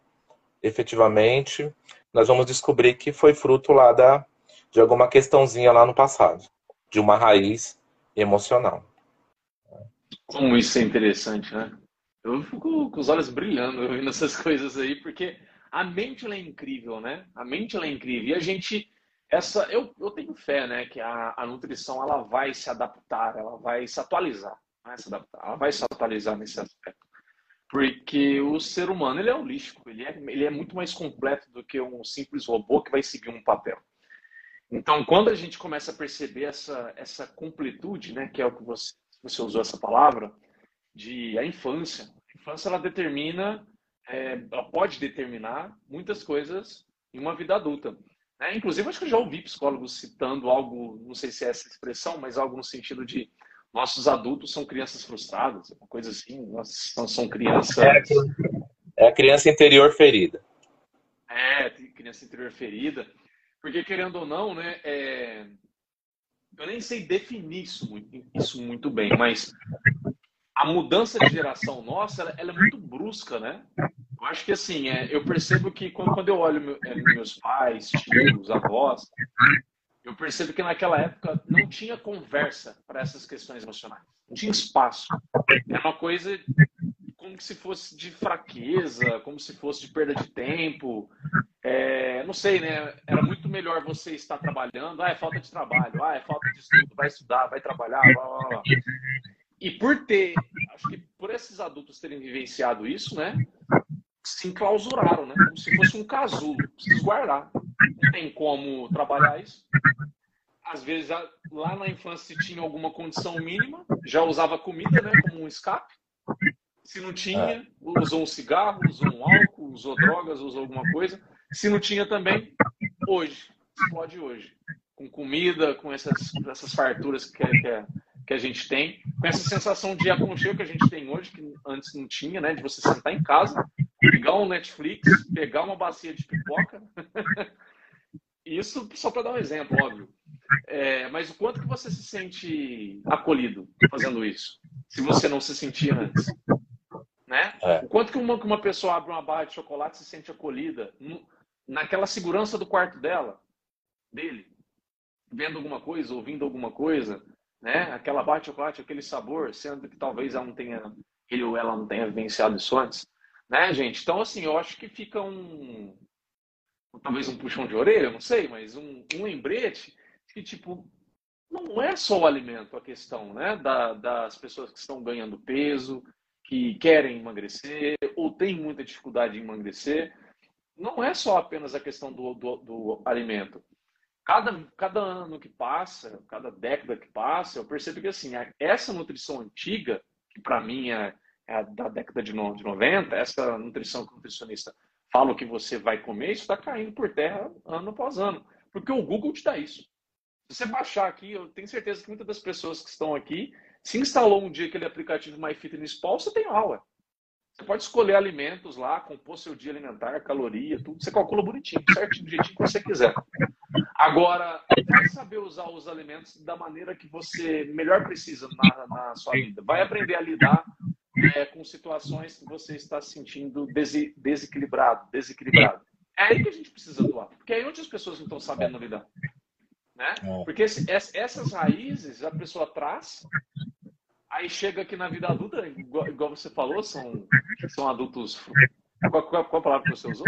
efetivamente, nós vamos descobrir que foi fruto lá da, de alguma questãozinha lá no passado, de uma raiz emocional. Como isso é interessante, né? Eu fico com os olhos brilhando ouvindo essas coisas aí, porque a mente é incrível, né? A mente é incrível. E a gente, essa, eu, eu tenho fé, né, que a, a nutrição ela vai se adaptar, ela vai se atualizar vai se adaptar, ela vai se atualizar nesse aspecto. Porque o ser humano ele é holístico, ele é, ele é muito mais completo do que um simples robô que vai seguir um papel. Então, quando a gente começa a perceber essa, essa completude, né, que é o que você, você usou essa palavra, de a infância. A infância ela determina, é, ela pode determinar muitas coisas em uma vida adulta. Né? Inclusive, acho que eu já ouvi psicólogos citando algo, não sei se é essa expressão, mas algo no sentido de nossos adultos são crianças frustradas, uma coisa assim, nós são crianças. É, a criança interior ferida. É, criança interior ferida. Porque, querendo ou não, né, é... eu nem sei definir isso muito, isso muito bem, mas a mudança de geração nossa, ela, ela é muito brusca, né? Eu acho que assim, é, eu percebo que quando, quando eu olho meu, é, meus pais, tios, avós, eu percebo que naquela época não tinha conversa para essas questões emocionais. Não tinha espaço. Era uma coisa como se fosse de fraqueza, como se fosse de perda de tempo. É, não sei, né? Era muito melhor você estar trabalhando. Ah, é falta de trabalho. Ah, é falta de estudo. Vai estudar, vai trabalhar. Blá, blá, blá. E por ter, acho que por esses adultos terem vivenciado isso, né? Se enclausuraram, né? Como se fosse um casulo. Preciso guardar não tem como trabalhar isso. Às vezes, lá na infância, se tinha alguma condição mínima, já usava comida né, como um escape. Se não tinha, usou um cigarro, usou um álcool, usou drogas, usou alguma coisa. Se não tinha também, hoje, explode hoje. Com comida, com essas, essas farturas que, que, que a gente tem, com essa sensação de aconchego que a gente tem hoje, que antes não tinha, né? De você sentar em casa, pegar um Netflix, pegar uma bacia de pipoca. Isso só para dar um exemplo, óbvio. É, mas o quanto que você se sente acolhido fazendo isso? Se você não se sentia antes. Né? É. O quanto que uma, que uma pessoa abre uma barra de chocolate se sente acolhida naquela segurança do quarto dela, dele, vendo alguma coisa, ouvindo alguma coisa, né? Aquela barra de chocolate, aquele sabor, sendo que talvez ela não tenha, ele ou ela não tenha vivenciado isso antes, né, gente? Então, assim, eu acho que fica um, talvez um puxão de orelha, não sei, mas um, um lembrete que, tipo, não é só o alimento a questão, né? Da, das pessoas que estão ganhando peso, que querem emagrecer ou têm muita dificuldade em emagrecer. Não é só apenas a questão do, do, do alimento. Cada, cada ano que passa, cada década que passa, eu percebo que assim, essa nutrição antiga, que para mim é, é, da década de, no, de 90, essa nutrição que o nutricionista fala que você vai comer, isso está caindo por terra ano após ano. Porque o Google te dá isso. Se você baixar aqui, eu tenho certeza que muitas das pessoas que estão aqui, se instalou um dia aquele aplicativo MyFitnessPal, você tem aula. Você pode escolher alimentos lá, compor seu dia alimentar, caloria, tudo. Você calcula bonitinho, certinho, do jeitinho que você quiser. Agora, vai saber usar os alimentos da maneira que você melhor precisa na, na sua vida. Vai aprender a lidar é, com situações que você está se sentindo des desequilibrado, desequilibrado. É aí que a gente precisa atuar. Porque é aí onde as pessoas não estão sabendo lidar. Né? É. Porque esse, essas raízes a pessoa traz, aí chega aqui na vida adulta, igual, igual você falou, são, são adultos. Qual, qual, qual a palavra que você usou?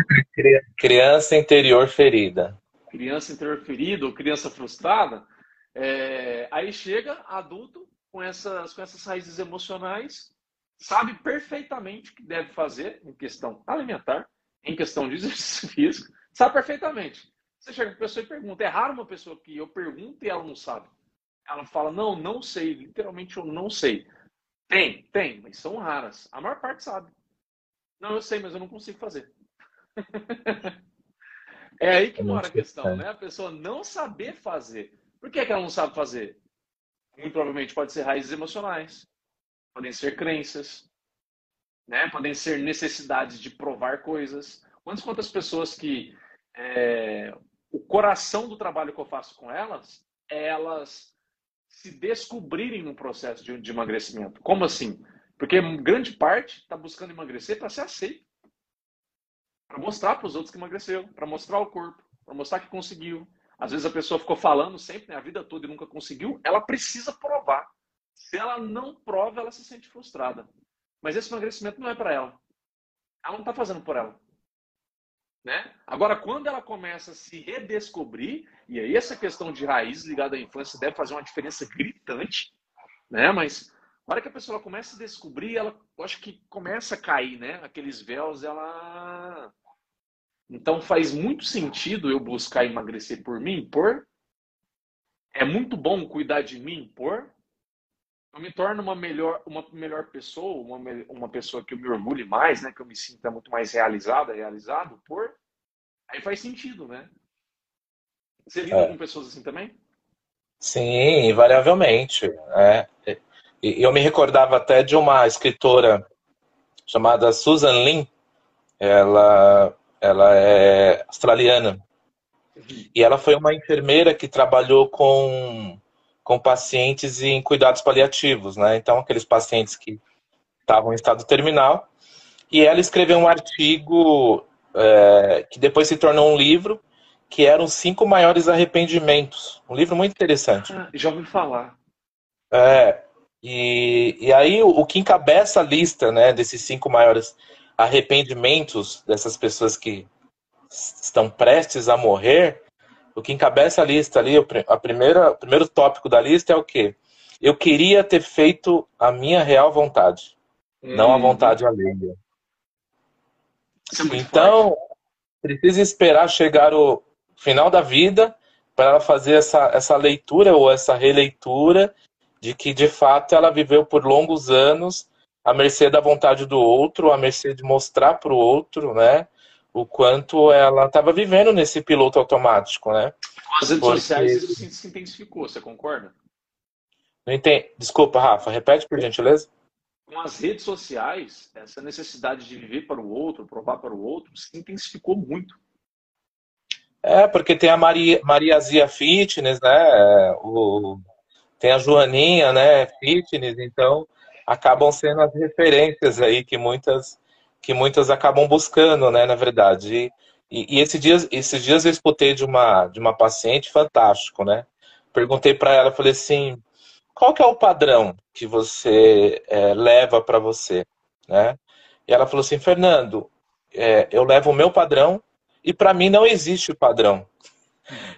Criança interior ferida. Criança interior ferida ou criança frustrada. É, aí chega adulto com essas, com essas raízes emocionais, sabe perfeitamente o que deve fazer em questão alimentar, em questão de exercício físico, sabe perfeitamente. Você chega para a pessoa e pergunta. É raro uma pessoa que eu pergunto e ela não sabe. Ela fala, não, não sei. Literalmente, eu não sei. Tem, tem, mas são raras. A maior parte sabe. Não, eu sei, mas eu não consigo fazer. é aí que mora a questão, né? A pessoa não saber fazer. Por que, que ela não sabe fazer? Muito provavelmente pode ser raízes emocionais, podem ser crenças, né? podem ser necessidades de provar coisas. Quantas quantas pessoas que é, o coração do trabalho que eu faço com elas é elas se descobrirem no processo de, de emagrecimento. Como assim? Porque grande parte está buscando emagrecer para ser aceito. Para mostrar para os outros que emagreceu, para mostrar o corpo, para mostrar que conseguiu. Às vezes a pessoa ficou falando sempre, né, a vida toda e nunca conseguiu, ela precisa provar. Se ela não prova, ela se sente frustrada. Mas esse emagrecimento não é para ela. Ela não está fazendo por ela. Né? Agora, quando ela começa a se redescobrir, e aí essa questão de raiz ligada à infância deve fazer uma diferença gritante, né? mas na hora que a pessoa começa a descobrir, ela acho que começa a cair, né? Aqueles véus, ela. Então faz muito sentido eu buscar emagrecer por mim, por. É muito bom cuidar de mim, por. Eu me torno uma melhor, uma melhor pessoa, uma, uma pessoa que eu me orgulhe mais, né? Que eu me sinta muito mais realizada, realizado, por. Aí faz sentido, né? Você lida é. com pessoas assim também? Sim, invariavelmente. É. E eu me recordava até de uma escritora chamada Susan Lin. Ela, ela é australiana. Uhum. E ela foi uma enfermeira que trabalhou com com pacientes em cuidados paliativos, né? Então, aqueles pacientes que estavam em estado terminal. E ela escreveu um artigo é, que depois se tornou um livro, que eram os cinco maiores arrependimentos. Um livro muito interessante. Ah, já ouvi falar. É, e, e aí o, o que encabeça a lista né, desses cinco maiores arrependimentos dessas pessoas que estão prestes a morrer o que encabeça a lista ali, a primeira, o primeiro tópico da lista é o quê? Eu queria ter feito a minha real vontade, hum. não a uhum. vontade alheia. É então, forte. precisa esperar chegar o final da vida para ela fazer essa, essa leitura ou essa releitura de que, de fato, ela viveu por longos anos à mercê da vontade do outro, à mercê de mostrar para o outro, né? O quanto ela estava vivendo nesse piloto automático, né? Com as redes Porque... sociais isso se intensificou, você concorda? Não entendi. Desculpa, Rafa, repete por gentileza. Com as redes sociais, essa necessidade de viver para o outro, provar para o outro, se intensificou muito. É, porque tem a Maria, Mariazia Fitness, né? O, tem a Joaninha, né? Fitness, então acabam sendo as referências aí que muitas que muitas acabam buscando, né, na verdade. E, e esses dias, esses dias eu escutei de uma de uma paciente fantástico, né? Perguntei para ela, falei assim, qual que é o padrão que você é, leva para você, né? E ela falou assim, Fernando, é, eu levo o meu padrão e para mim não existe o padrão.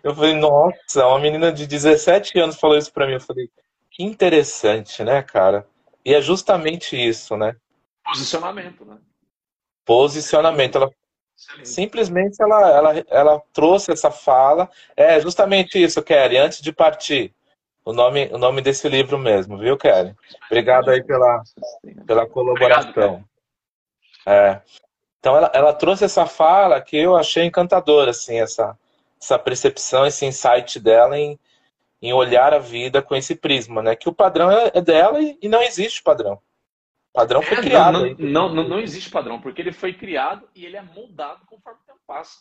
Eu falei, nossa, uma menina de 17 anos falou isso para mim. Eu falei, que interessante, né, cara? E é justamente isso, né? Posicionamento, né? Posicionamento. Ela, simplesmente ela, ela, ela trouxe essa fala. É justamente isso, Kelly, antes de partir. O nome, o nome desse livro mesmo, viu, Kelly? Obrigado aí pela, pela colaboração. É. Então ela, ela trouxe essa fala que eu achei encantadora, assim, essa, essa percepção, esse insight dela em, em olhar a vida com esse prisma, né? Que o padrão é, é dela e, e não existe padrão. Padrão foi é, criado. Não, não, não, não, existe padrão, porque ele foi criado e ele é moldado conforme o tempo passa.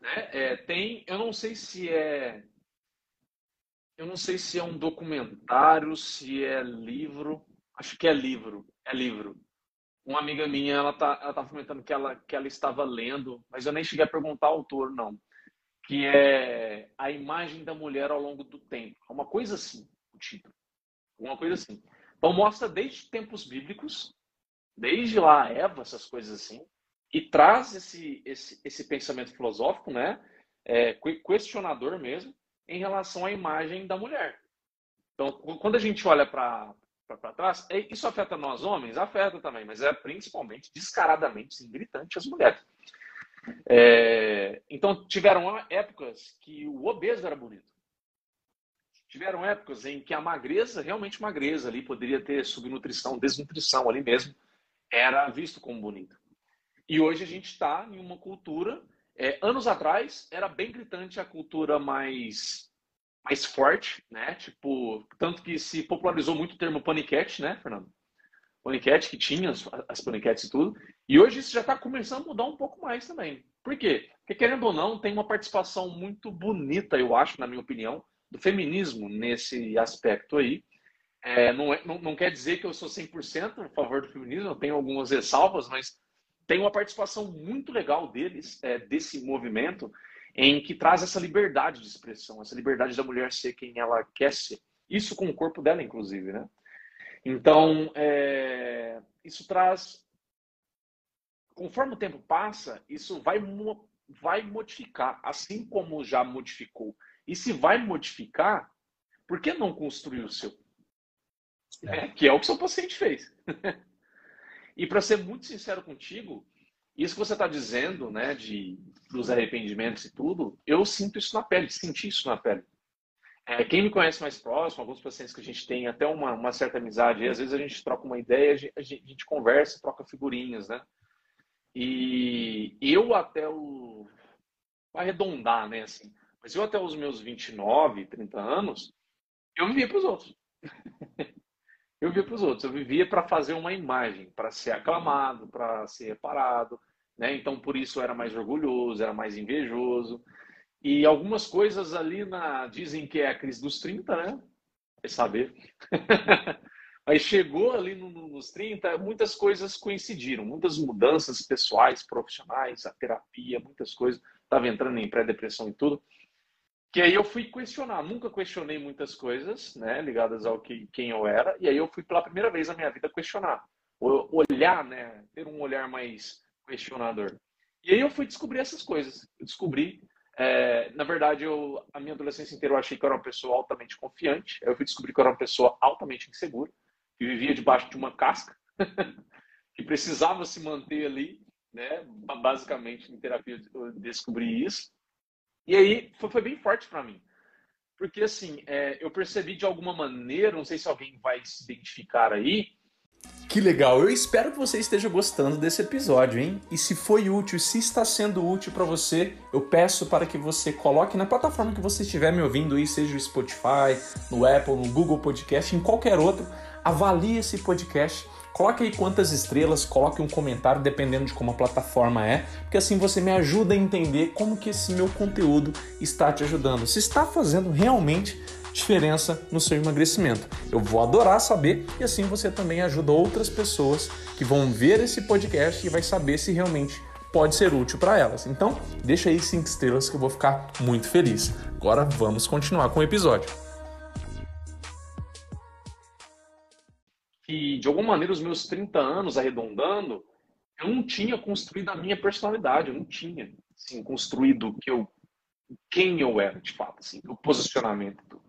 Né? É, tem, eu não sei se é. Eu não sei se é um documentário, se é livro. Acho que é livro. É livro uma amiga minha, ela tá, ela tá comentando que ela, que ela estava lendo, mas eu nem cheguei a perguntar ao autor, não. Que é a imagem da mulher ao longo do tempo. É uma coisa assim, o título. Uma coisa assim. Então mostra desde tempos bíblicos, desde lá Eva, essas coisas assim, e traz esse, esse, esse pensamento filosófico, né? É, questionador mesmo, em relação à imagem da mulher. Então, quando a gente olha para para trás, é, isso afeta nós homens? Afeta também, mas é principalmente, descaradamente, sim, gritante as mulheres. É, então, tiveram épocas que o obeso era bonito. Tiveram épocas em que a magreza, realmente magreza ali, poderia ter subnutrição, desnutrição ali mesmo, era visto como bonito. E hoje a gente está em uma cultura. É, anos atrás era bem gritante a cultura mais mais forte, né? Tipo, tanto que se popularizou muito o termo paniquete, né, Fernando? Paniquete, que tinha as, as paniquetes e tudo. E hoje isso já está começando a mudar um pouco mais também. Por quê? Porque, querendo ou não, tem uma participação muito bonita, eu acho, na minha opinião, do feminismo nesse aspecto aí. É, não, é, não, não, quer dizer que eu sou 100% a favor do feminismo, eu tenho algumas ressalvas, mas tem uma participação muito legal deles, é, desse movimento, em que traz essa liberdade de expressão, essa liberdade da mulher ser quem ela quer ser. Isso com o corpo dela, inclusive, né? Então, é, isso traz. Conforme o tempo passa, isso vai, vai modificar, assim como já modificou. E se vai modificar, por que não construir o seu? É. Que é o que seu paciente fez. e para ser muito sincero contigo, isso que você está dizendo, né, de, dos arrependimentos e tudo, eu sinto isso na pele, senti isso na pele. É, quem me conhece mais próximo, alguns pacientes que a gente tem até uma, uma certa amizade, às vezes a gente troca uma ideia, a gente, a gente conversa, troca figurinhas, né? E eu até o. arredondar, né? Assim, mas eu até os meus 29, 30 anos, eu vivia para os outros. eu vivia para os outros. Eu vivia para fazer uma imagem, para ser aclamado, para ser reparado. Né? Então, por isso, eu era mais orgulhoso, era mais invejoso. E algumas coisas ali na dizem que é a crise dos 30, né? É saber. Mas chegou ali no, nos 30, muitas coisas coincidiram, muitas mudanças pessoais, profissionais, a terapia, muitas coisas. Estava entrando em pré-depressão e tudo que aí eu fui questionar. Nunca questionei muitas coisas, né, ligadas ao que quem eu era, e aí eu fui pela primeira vez na minha vida questionar, olhar, né, ter um olhar mais questionador. E aí eu fui descobrir essas coisas. Eu descobri, é, na verdade, eu a minha adolescência inteira eu achei que eu era uma pessoa altamente confiante. Eu fui descobrir que eu era uma pessoa altamente insegura, que vivia debaixo de uma casca, que precisava se manter ali, né? Basicamente, em terapia eu descobri isso. E aí foi, foi bem forte para mim. Porque assim, é, eu percebi de alguma maneira, não sei se alguém vai se identificar aí, Que legal! Eu espero que você esteja gostando desse episódio, hein? E se foi útil, se está sendo útil para você, eu peço para que você coloque na plataforma que você estiver me ouvindo aí, seja o Spotify, no Apple, no Google Podcast, em qualquer outro, avalie esse podcast. Coloque aí quantas estrelas, coloque um comentário dependendo de como a plataforma é, porque assim você me ajuda a entender como que esse meu conteúdo está te ajudando. Se está fazendo realmente diferença no seu emagrecimento. Eu vou adorar saber e assim você também ajuda outras pessoas que vão ver esse podcast e vai saber se realmente pode ser útil para elas. Então, deixa aí cinco estrelas que eu vou ficar muito feliz. Agora vamos continuar com o episódio. E de alguma maneira os meus 30 anos arredondando, eu não tinha construído a minha personalidade, eu não tinha assim, construído que eu quem eu era, de fato, assim, o posicionamento.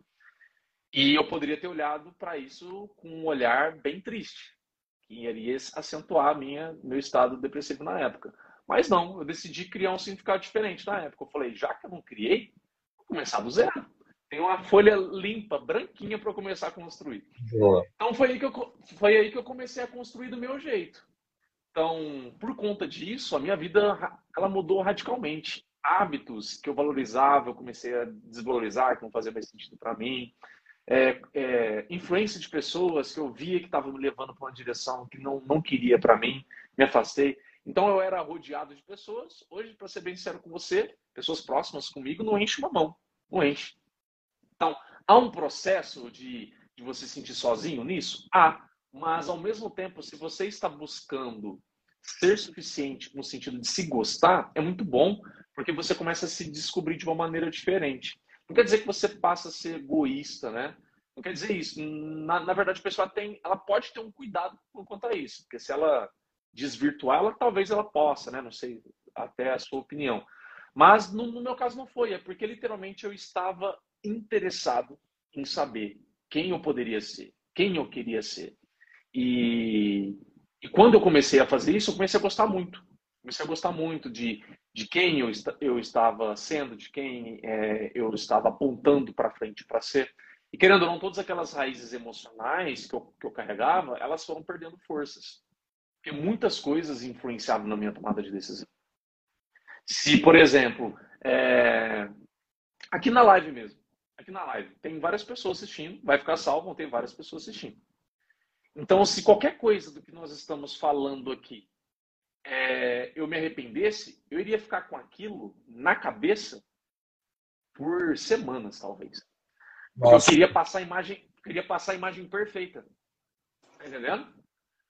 E eu poderia ter olhado para isso com um olhar bem triste, que iria acentuar minha, meu estado depressivo na época. Mas não, eu decidi criar um significado diferente na época. Eu falei, já que eu não criei, vou começar do zero. Tem uma folha limpa, branquinha para começar a construir. Boa. Então foi aí, que eu, foi aí que eu comecei a construir do meu jeito. Então, por conta disso, a minha vida ela mudou radicalmente. Hábitos que eu valorizava, eu comecei a desvalorizar, que não fazia mais sentido para mim é, é, influência de pessoas que eu via que estavam me levando para uma direção que não, não queria para mim, me afastei. Então eu era rodeado de pessoas. Hoje, para ser bem sincero com você, pessoas próximas comigo não enche uma mão, não enche. Então há um processo de, de você se sentir sozinho nisso? Há, mas ao mesmo tempo, se você está buscando ser suficiente no sentido de se gostar, é muito bom, porque você começa a se descobrir de uma maneira diferente. Não quer dizer que você passa a ser egoísta, né? Não quer dizer isso. Na, na verdade, a pessoa tem, ela pode ter um cuidado quanto a isso, porque se ela desvirtuar, ela talvez ela possa, né? Não sei até a sua opinião. Mas no, no meu caso não foi, é porque literalmente eu estava interessado em saber quem eu poderia ser, quem eu queria ser. E, e quando eu comecei a fazer isso, eu comecei a gostar muito. Comecei a gostar muito de de quem eu, eu estava sendo, de quem é, eu estava apontando para frente para ser. E querendo ou não, todas aquelas raízes emocionais que eu, que eu carregava, elas foram perdendo forças. Porque muitas coisas influenciavam na minha tomada de decisão. Se, por exemplo, é... aqui na live mesmo, aqui na live, tem várias pessoas assistindo, vai ficar salvo, tem várias pessoas assistindo. Então, se qualquer coisa do que nós estamos falando aqui é, eu me arrependesse, eu iria ficar com aquilo na cabeça por semanas, talvez. eu queria passar a imagem, queria passar a imagem perfeita. Tá entendendo?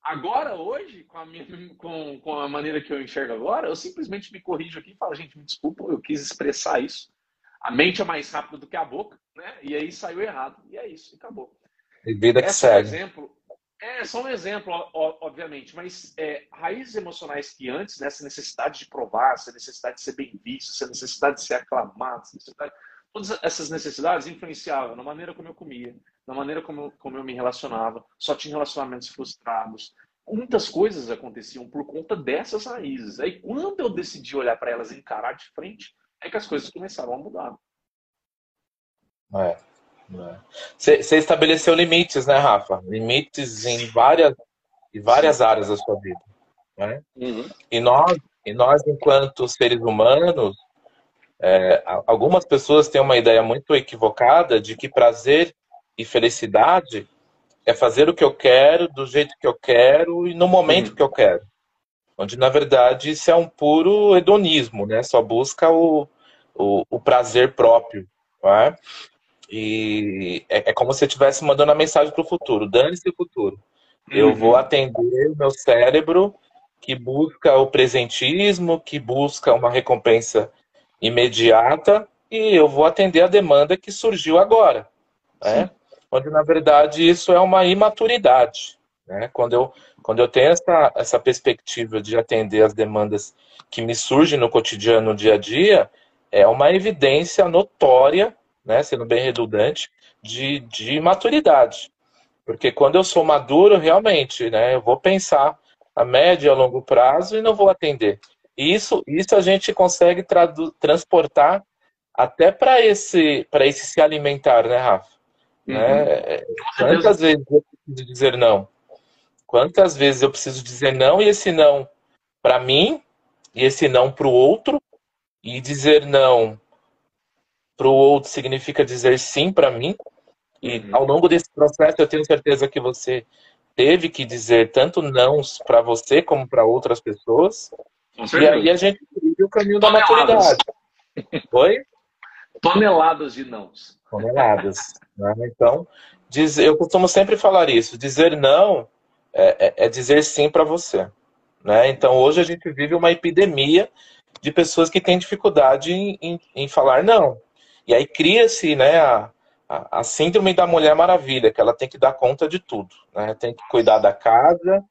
Agora, hoje, com a, minha, com, com a maneira que eu enxergo agora, eu simplesmente me corrijo aqui e falo, gente, me desculpa, eu quis expressar isso. A mente é mais rápida do que a boca, né? E aí saiu errado. E é isso, acabou. E vida que Esse segue. É um exemplo, é, só um exemplo, obviamente, mas é, raízes emocionais que antes, né, essa necessidade de provar, essa necessidade de ser bem visto, essa necessidade de ser aclamado, necessidade, todas essas necessidades influenciavam na maneira como eu comia, na maneira como, como eu me relacionava, só tinha relacionamentos frustrados. Muitas coisas aconteciam por conta dessas raízes. Aí, quando eu decidi olhar para elas e encarar de frente, é que as coisas começaram a mudar. É. Você estabeleceu limites, né, Rafa? Limites em várias, em várias áreas da sua vida. Né? Uhum. E, nós, e nós, enquanto seres humanos, é, algumas pessoas têm uma ideia muito equivocada de que prazer e felicidade é fazer o que eu quero, do jeito que eu quero e no momento uhum. que eu quero. Onde, na verdade, isso é um puro hedonismo, né? Só busca o, o, o prazer próprio. Não e é, é como se eu estivesse mandando a mensagem para o futuro: dane-se o futuro. Uhum. Eu vou atender o meu cérebro que busca o presentismo, que busca uma recompensa imediata, e eu vou atender a demanda que surgiu agora. Né? Onde, na verdade, isso é uma imaturidade. Né? Quando, eu, quando eu tenho essa, essa perspectiva de atender as demandas que me surgem no cotidiano, no dia a dia, é uma evidência notória né, sendo bem redundante, de, de maturidade. Porque quando eu sou maduro, realmente, né, eu vou pensar a médio e a longo prazo e não vou atender. E isso, isso a gente consegue transportar até para esse, esse se alimentar, né, Rafa? Uhum. Né? Quantas vezes eu preciso dizer não? Quantas vezes eu preciso dizer não e esse não para mim e esse não para o outro e dizer não para o outro significa dizer sim para mim. E uhum. ao longo desse processo eu tenho certeza que você teve que dizer tanto não para você como para outras pessoas. E aí a gente vive o caminho Toneladas. da maturidade. Oi? Toneladas de nãos. Toneladas. Né? Então, diz, eu costumo sempre falar isso. Dizer não é, é, é dizer sim para você. Né? Então, hoje a gente vive uma epidemia de pessoas que têm dificuldade em, em, em falar não. E aí cria-se né, a, a, a, síndrome da Mulher Maravilha, que ela tem que dar conta de tudo. Né? Tem que cuidar da casa,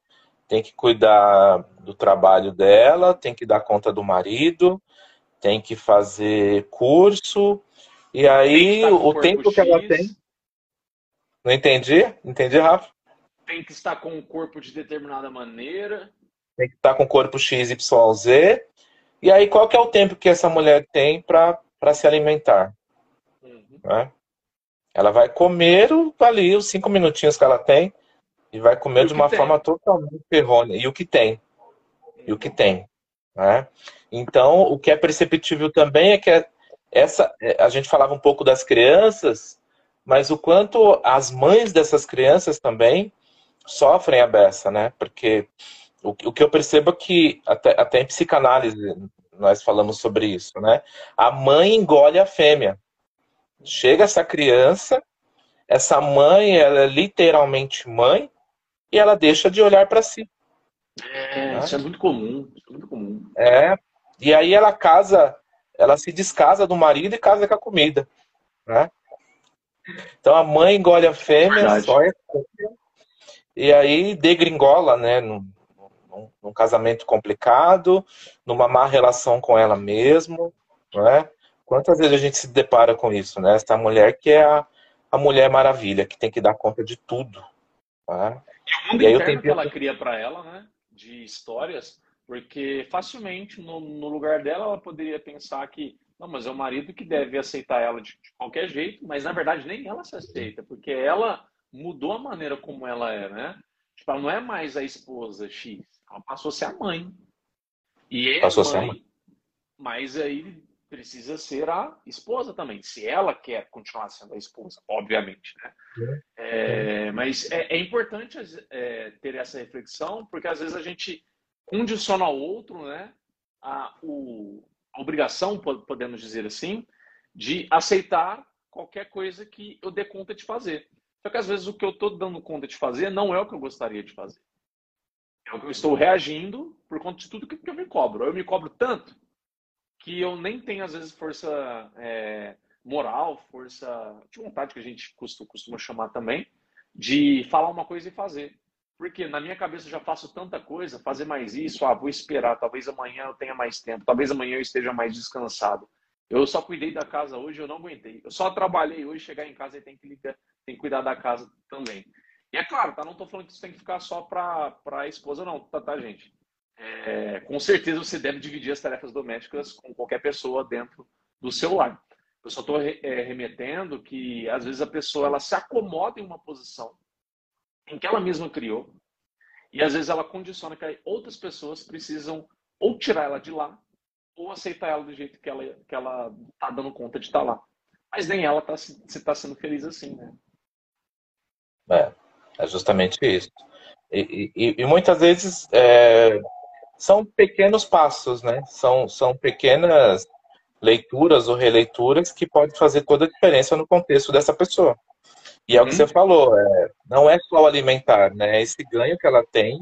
tem que cuidar do trabalho dela, tem que dar conta do marido, tem que fazer curso. E aí o tempo X. que ela tem. Não entendi? Entendi, Rafa? Tem que estar com o corpo de determinada maneira. Tem que estar com o corpo XYZ. E aí, qual que é o tempo que essa mulher tem para se alimentar? Uhum. Né? Ela vai comer ali os cinco minutinhos que ela tem e vai comer e de uma tem? forma totalmente errônea. E o que tem? E o que tem? Né? Então, o que é perceptível também é que essa, a gente falava um pouco das crianças, mas o quanto as mães dessas crianças também sofrem a beça, né? Porque o, o que eu percebo é que, até, até em psicanálise, nós falamos sobre isso, né? A mãe engole a fêmea. Chega essa criança, essa mãe, ela é literalmente mãe, e ela deixa de olhar para si. É, né? isso é muito comum, é muito comum. É, e aí ela casa, ela se descasa do marido e casa com a comida, né? Então a mãe engole a fêmea, só é e aí degringola, né, num, num, num, casamento complicado, numa má relação com ela mesmo, né? Quantas vezes a gente se depara com isso, né? Essa mulher que é a, a mulher maravilha, que tem que dar conta de tudo. Né? E o mundo e aí interno que ela cria para ela, né? De histórias, porque facilmente no, no, lugar dela ela poderia pensar que não, mas é o marido que deve aceitar ela de, de, qualquer jeito, mas na verdade nem ela se aceita, porque ela mudou a maneira como ela é, né? Tipo, ela não é mais a esposa X, ela passou a ser a mãe. E é passou mãe, a ser a mãe. Mas aí precisa ser a esposa também, se ela quer continuar sendo a esposa, obviamente, né? É, mas é, é importante é, ter essa reflexão, porque às vezes a gente condiciona ao outro, né? A, o, a obrigação, podemos dizer assim, de aceitar qualquer coisa que eu dê conta de fazer. Só que às vezes o que eu estou dando conta de fazer não é o que eu gostaria de fazer. É o que eu estou reagindo por conta de tudo que eu me cobro. Eu me cobro tanto que eu nem tenho, às vezes, força é, moral, força de vontade, que a gente costuma, costuma chamar também, de falar uma coisa e fazer. Porque na minha cabeça eu já faço tanta coisa, fazer mais isso, ah, vou esperar, talvez amanhã eu tenha mais tempo, talvez amanhã eu esteja mais descansado. Eu só cuidei da casa hoje, eu não aguentei. Eu só trabalhei hoje, chegar em casa e tem que ligar, tem que cuidar da casa também. E é claro, tá? Não estou falando que isso tem que ficar só para a esposa, não, tá, tá, gente? É, com certeza você deve dividir as tarefas domésticas com qualquer pessoa dentro do seu lar. Eu só estou é, remetendo que às vezes a pessoa ela se acomoda em uma posição em que ela mesma criou e às vezes ela condiciona que outras pessoas precisam ou tirar ela de lá ou aceitar ela do jeito que ela que ela está dando conta de estar tá lá. Mas nem ela está se está sendo feliz assim, né? É, é justamente isso. E, e, e muitas vezes é, são pequenos passos, né? São, são pequenas leituras ou releituras que podem fazer toda a diferença no contexto dessa pessoa. E é o que uhum. você falou, é, não é só o alimentar, né? É esse ganho que ela tem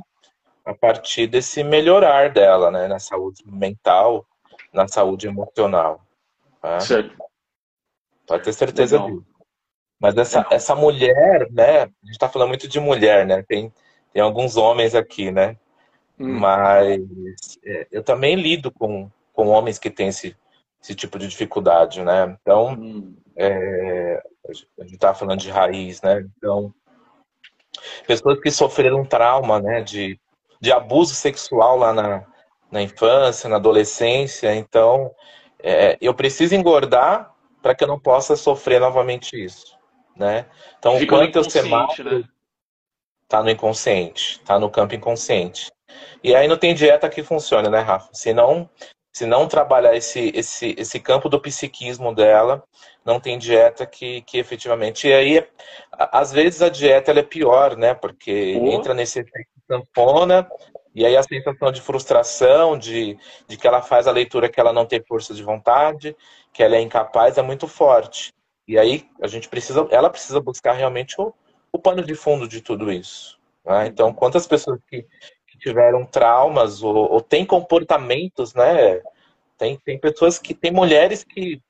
a partir desse melhorar dela, né? Na saúde mental, na saúde emocional. Tá? Certo. Pode ter certeza Legal. disso. Mas essa, essa mulher, né? A gente está falando muito de mulher, né? Tem, tem alguns homens aqui, né? Hum. Mas é, eu também lido com, com homens que têm esse, esse tipo de dificuldade, né? Então, hum. é, a gente está falando de raiz, né? Então, pessoas que sofreram trauma, né? De, de abuso sexual lá na, na infância, na adolescência. Então, é, eu preciso engordar para que eu não possa sofrer novamente isso, né? Então, Fica quanto eu ser magro... Né? tá no inconsciente, tá no campo inconsciente. E aí não tem dieta que funcione, né, Rafa? Se não, se não trabalhar esse, esse, esse campo do psiquismo dela, não tem dieta que, que efetivamente. E aí, às vezes a dieta é pior, né? Porque oh. entra nesse efeito tampona, e aí a sensação de frustração, de, de que ela faz a leitura que ela não tem força de vontade, que ela é incapaz, é muito forte. E aí a gente precisa, ela precisa buscar realmente o, o pano de fundo de tudo isso. Né? Então, quantas pessoas que, que tiveram traumas ou, ou têm comportamentos, né? Tem, tem pessoas que, tem mulheres que,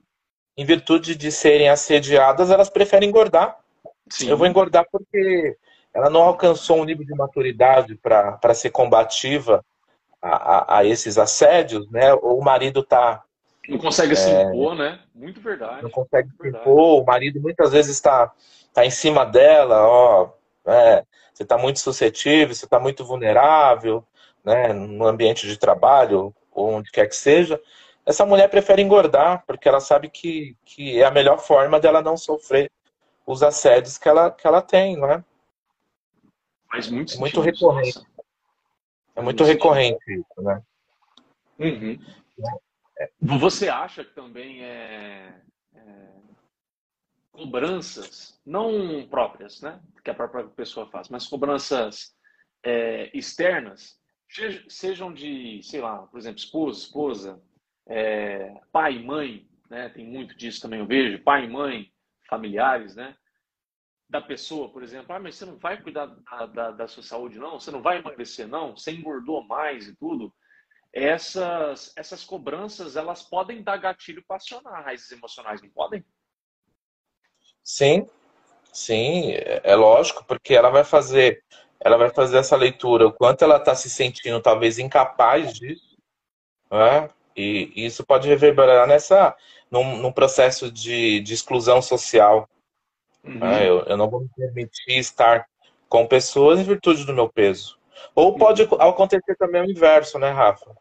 em virtude de serem assediadas, elas preferem engordar. Sim. Eu vou engordar porque ela não alcançou um nível de maturidade para ser combativa a, a, a, esses assédios, né? Ou o marido está não consegue é, se impor, né? Muito verdade. Não consegue se impor. O marido muitas vezes está tá em cima dela, ó. É, você está muito suscetível, você está muito vulnerável, né? No ambiente de trabalho, ou onde quer que seja. Essa mulher prefere engordar, porque ela sabe que, que é a melhor forma dela não sofrer os assédios que ela, que ela tem, não é? Mas muito, é muito recorrente. Nossa. É muito, recorrente isso, né? Uhum. Você acha que também é, é, cobranças, não próprias, né? Que a própria pessoa faz, mas cobranças é, externas, sejam de, sei lá, por exemplo, esposa, esposa, é, pai e mãe, né? Tem muito disso também, eu vejo, pai e mãe, familiares, né? Da pessoa, por exemplo, ah, mas você não vai cuidar da, da, da sua saúde, não? Você não vai emagrecer, não? Você engordou mais e tudo? essas, essas cobranças elas podem dar gatilho para acionar raízes emocionais, não podem? Sim, sim, é lógico, porque ela vai fazer, ela vai fazer essa leitura, o quanto ela está se sentindo talvez incapaz disso, né? E, isso pode reverberar nessa, num, num processo de, de, exclusão social. Uhum. Né? Eu, eu não vou me permitir estar com pessoas em virtude do meu peso. Ou pode acontecer também o inverso, né, Rafa?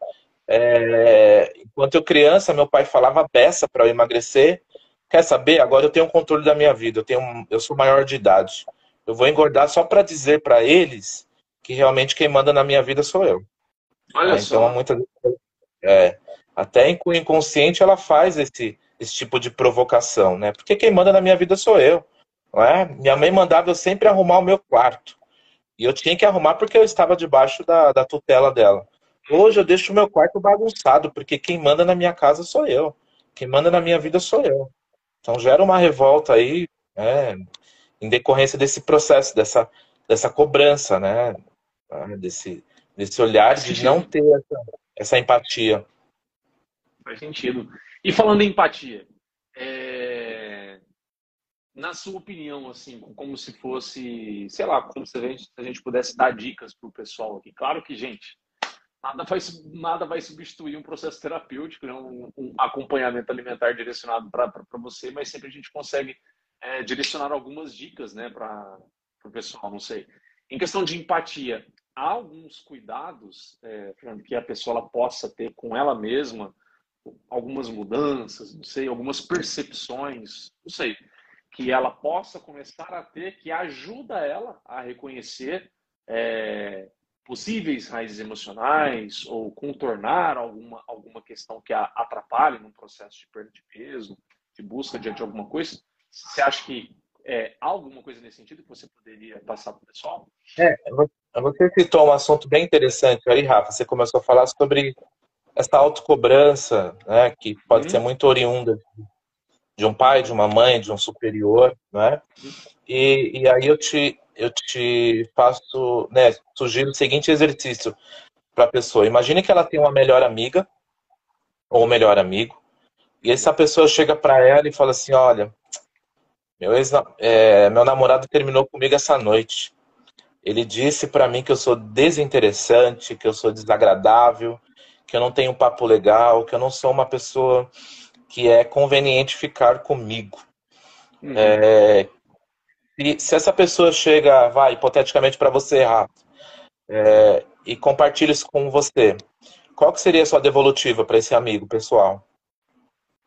É, enquanto eu criança, meu pai falava beça para eu emagrecer. Quer saber? Agora eu tenho um controle da minha vida. Eu tenho, eu sou maior de idade. Eu vou engordar só para dizer para eles que realmente quem manda na minha vida sou eu. Olha é, só. Então, muitas é, até o inconsciente ela faz esse, esse tipo de provocação, né? Porque quem manda na minha vida sou eu. É? Minha mãe mandava eu sempre arrumar o meu quarto. E eu tinha que arrumar porque eu estava debaixo da, da tutela dela. Hoje eu deixo o meu quarto bagunçado, porque quem manda na minha casa sou eu. Quem manda na minha vida sou eu. Então gera uma revolta aí, né, em decorrência desse processo, dessa, dessa cobrança, né? né desse, desse olhar de não ter essa, essa empatia. Faz sentido. E falando em empatia, é na sua opinião, assim, como se fosse, sei lá, como se a gente, a gente pudesse dar dicas para o pessoal aqui. Claro que, gente, nada vai, nada vai substituir um processo terapêutico, né? um, um acompanhamento alimentar direcionado para você, mas sempre a gente consegue é, direcionar algumas dicas né, para o pessoal, não sei. Em questão de empatia, há alguns cuidados é, que a pessoa possa ter com ela mesma, algumas mudanças, não sei, algumas percepções, não sei que ela possa começar a ter, que ajuda ela a reconhecer é, possíveis raízes emocionais ou contornar alguma, alguma questão que a atrapalhe num processo de perda de peso, de busca diante de alguma coisa? Você acha que é, há alguma coisa nesse sentido que você poderia passar para o pessoal? É, você citou um assunto bem interessante aí, Rafa. Você começou a falar sobre essa autocobrança, né, que pode hum. ser muito oriunda de um pai, de uma mãe, de um superior, né? E, e aí eu te, eu te faço, né, sugiro o seguinte exercício para a pessoa. Imagine que ela tem uma melhor amiga ou melhor amigo, e essa pessoa chega para ela e fala assim, olha, meu, ex, é, meu namorado terminou comigo essa noite. Ele disse para mim que eu sou desinteressante, que eu sou desagradável, que eu não tenho um papo legal, que eu não sou uma pessoa que é conveniente ficar comigo. Uhum. É, se, se, essa pessoa chega, vai, hipoteticamente para você, Rafa, é, e compartilha isso com você, qual que seria a sua devolutiva para esse amigo pessoal?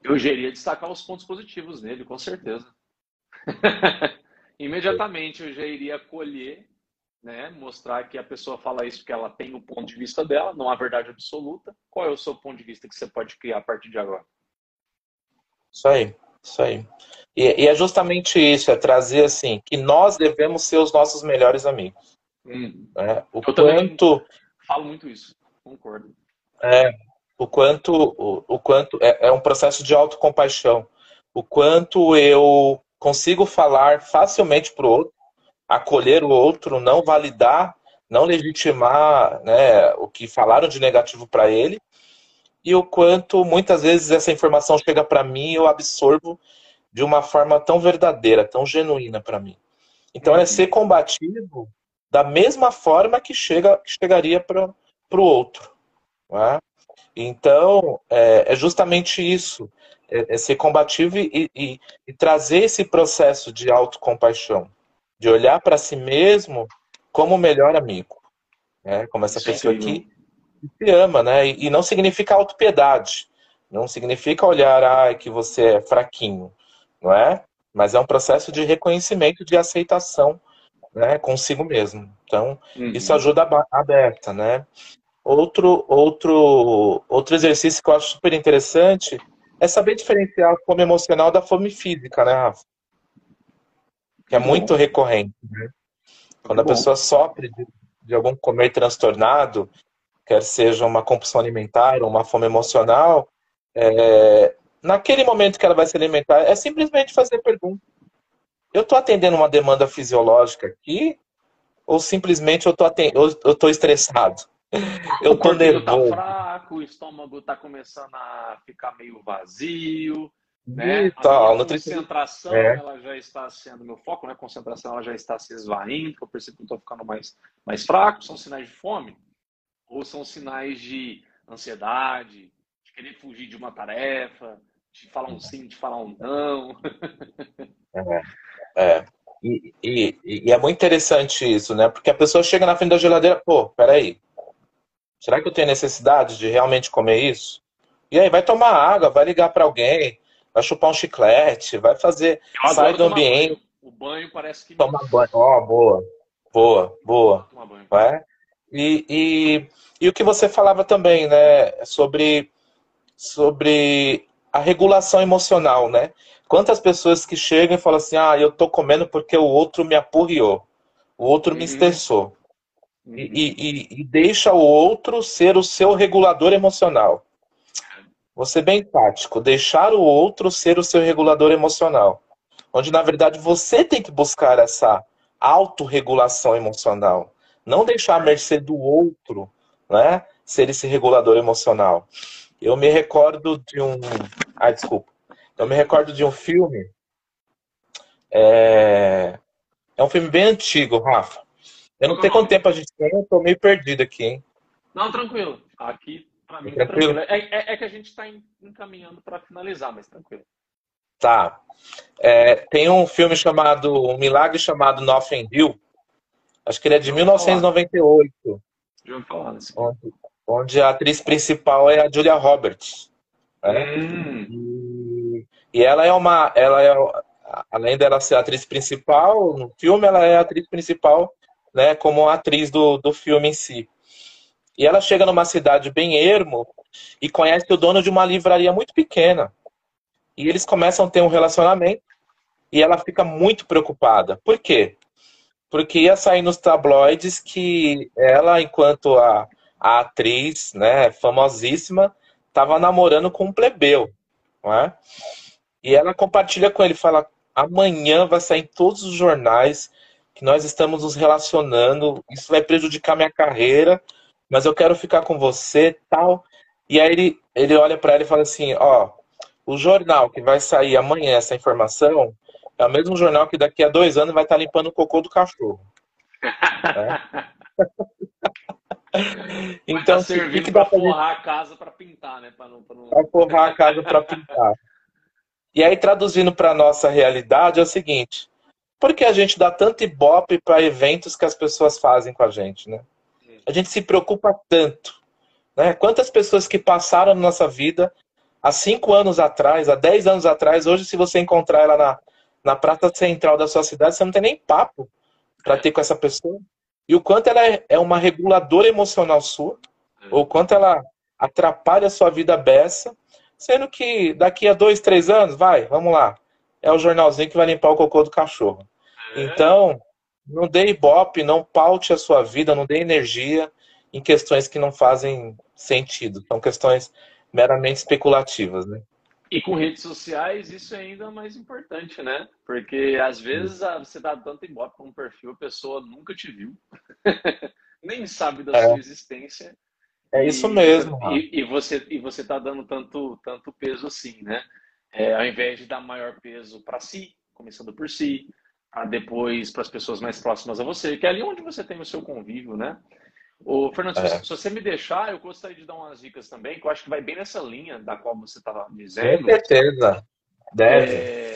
Eu iria destacar os pontos positivos nele, com certeza. Imediatamente eu já iria colher né? Mostrar que a pessoa fala isso porque ela tem o ponto de vista dela, não a verdade absoluta. Qual é o seu ponto de vista que você pode criar a partir de agora? Isso aí, isso aí. E, e é justamente isso, é trazer assim, que nós devemos ser os nossos melhores amigos. Hum. Né? O Eu quanto. Falo muito isso, concordo. É, o quanto, o, o quanto é, é um processo de autocompaixão. O quanto eu consigo falar facilmente para o outro, acolher o outro, não validar, não legitimar né, o que falaram de negativo para ele, e o quanto muitas vezes essa informação chega para mim e eu absorvo de uma forma tão verdadeira, tão genuína para mim. Então uhum. é ser combativo da mesma forma que chega que chegaria para o outro. É? Então é, é, justamente isso, é, é ser combativo e, e, e, trazer esse processo de autocompaixão, de olhar para si mesmo como o melhor amigo, né? como essa pessoa que se ama, né? E, não significa autopiedade. Não significa olhar, ah, que você é fraquinho, não é? Mas é um processo de reconhecimento, de aceitação, né, consigo mesmo. Então, uhum. isso ajuda a aberta, né? Outro, outro, outro exercício que eu acho super interessante é saber diferenciar a fome emocional da fome física, né, Rafa? Que é muito recorrente, né? Quando a pessoa sofre de, de algum comer transtornado, quer seja uma compulsão alimentar ou uma fome emocional, é, naquele momento que ela vai se alimentar, é simplesmente fazer pergunta. Eu estou atendendo uma demanda fisiológica aqui ou simplesmente eu estou estressado? Eu estou nervoso. Tá fraco, o estômago está começando a ficar meio vazio. Né? Então, a concentração é. ela já está sendo meu foco, né? A concentração ela já está se esvaindo, eu percebo que estou ficando mais, mais fraco, são sinais de fome ou são sinais de ansiedade, de querer fugir de uma tarefa, de falar um sim, de falar um não. é, é. E, e, e, é muito interessante isso, né? Porque a pessoa chega na frente da geladeira, pô, peraí, será que eu tenho necessidade de realmente comer isso? E aí vai tomar água, vai ligar para alguém, vai chupar um chiclete, vai fazer, sai do ambiente. Banho. O banho parece que. Tomar banho. Ó, oh, boa, boa, boa. Vai? E, e, e o que você falava também, né, sobre, sobre a regulação emocional, né? Quantas pessoas que chegam e falam assim, ah, eu tô comendo porque o outro me apurriou, o outro uhum. me estressou. Uhum. E, e, e, deixa o outro ser o seu regulador emocional. Ser bem tático, deixar o outro ser o seu regulador emocional. Onde, na verdade, você tem que buscar essa autorregulação emocional. Não deixar a mercê do outro, né? Ser esse regulador emocional. Eu me recordo de um. Ah, desculpa. Eu me recordo de um filme. É, é um filme bem antigo, Rafa. Eu não sei quanto tempo a gente tem, eu tô meio perdido aqui, hein? Não, tranquilo. Aqui, pra mim, tá tranquilo. tranquilo. É, é, é, que a gente está encaminhando para finalizar, mas tranquilo. Tá. É, tem um filme chamado, um milagre chamado Nothing Hill, Acho que ele é de 1998. Já falar nesse onde, onde a atriz principal é a Julia Roberts. Né? Hum. E, e, ela é uma. Ela é, além dela ser a atriz principal, no filme, ela é a atriz principal, né, como atriz do, do filme em si. E ela chega numa cidade bem ermo e conhece o dono de uma livraria muito pequena. E eles começam a ter um relacionamento e ela fica muito preocupada. Por quê? Porque ia sair nos tabloides que ela, enquanto a, a atriz, né, famosíssima, estava namorando com um plebeu, não é? E ela compartilha com ele, fala: amanhã vai sair em todos os jornais que nós estamos nos relacionando, isso vai prejudicar minha carreira, mas eu quero ficar com você, tal. E aí ele, ele olha para ela e fala assim: ó, o jornal que vai sair amanhã essa informação é o mesmo jornal que daqui a dois anos vai estar limpando o cocô do cachorro. É. então, tá servindo para forrar a casa para pintar, né? Para não, pra não... forrar a casa para pintar. E aí, traduzindo para nossa realidade, é o seguinte: por que a gente dá tanto ibope para eventos que as pessoas fazem com a gente, né? A gente se preocupa tanto. Né? Quantas pessoas que passaram na nossa vida há cinco anos atrás, há dez anos atrás, hoje, se você encontrar ela na, na praça central da sua cidade, você não tem nem papo para ter com essa pessoa. e o quanto ela é, é uma reguladora emocional sua, é. ou o quanto ela atrapalha a sua vida beça, sendo que daqui a dois, três anos, vai, vamos lá, é o jornalzinho que vai limpar o cocô do cachorro. É. Então, não dê ibope, não paute a sua vida, não dê energia em questões que não fazem sentido. São questões meramente especulativas, né? E com redes sociais isso é ainda mais importante, né? Porque às vezes você dá tanto ibope para um perfil, a pessoa nunca te viu, nem sabe da é. sua existência. É isso mesmo. E, e, você e você tá dando tanto tanto peso assim, né? É, ao invés de dar maior peso para si, começando por si, depois para as pessoas mais próximas a você, que é ali onde você tem o seu convívio, né? O Fernando, é. se você me deixar, eu gostaria de dar umas dicas também, que eu acho que vai bem nessa linha da qual você estava dizendo. Com certeza. Deve. É...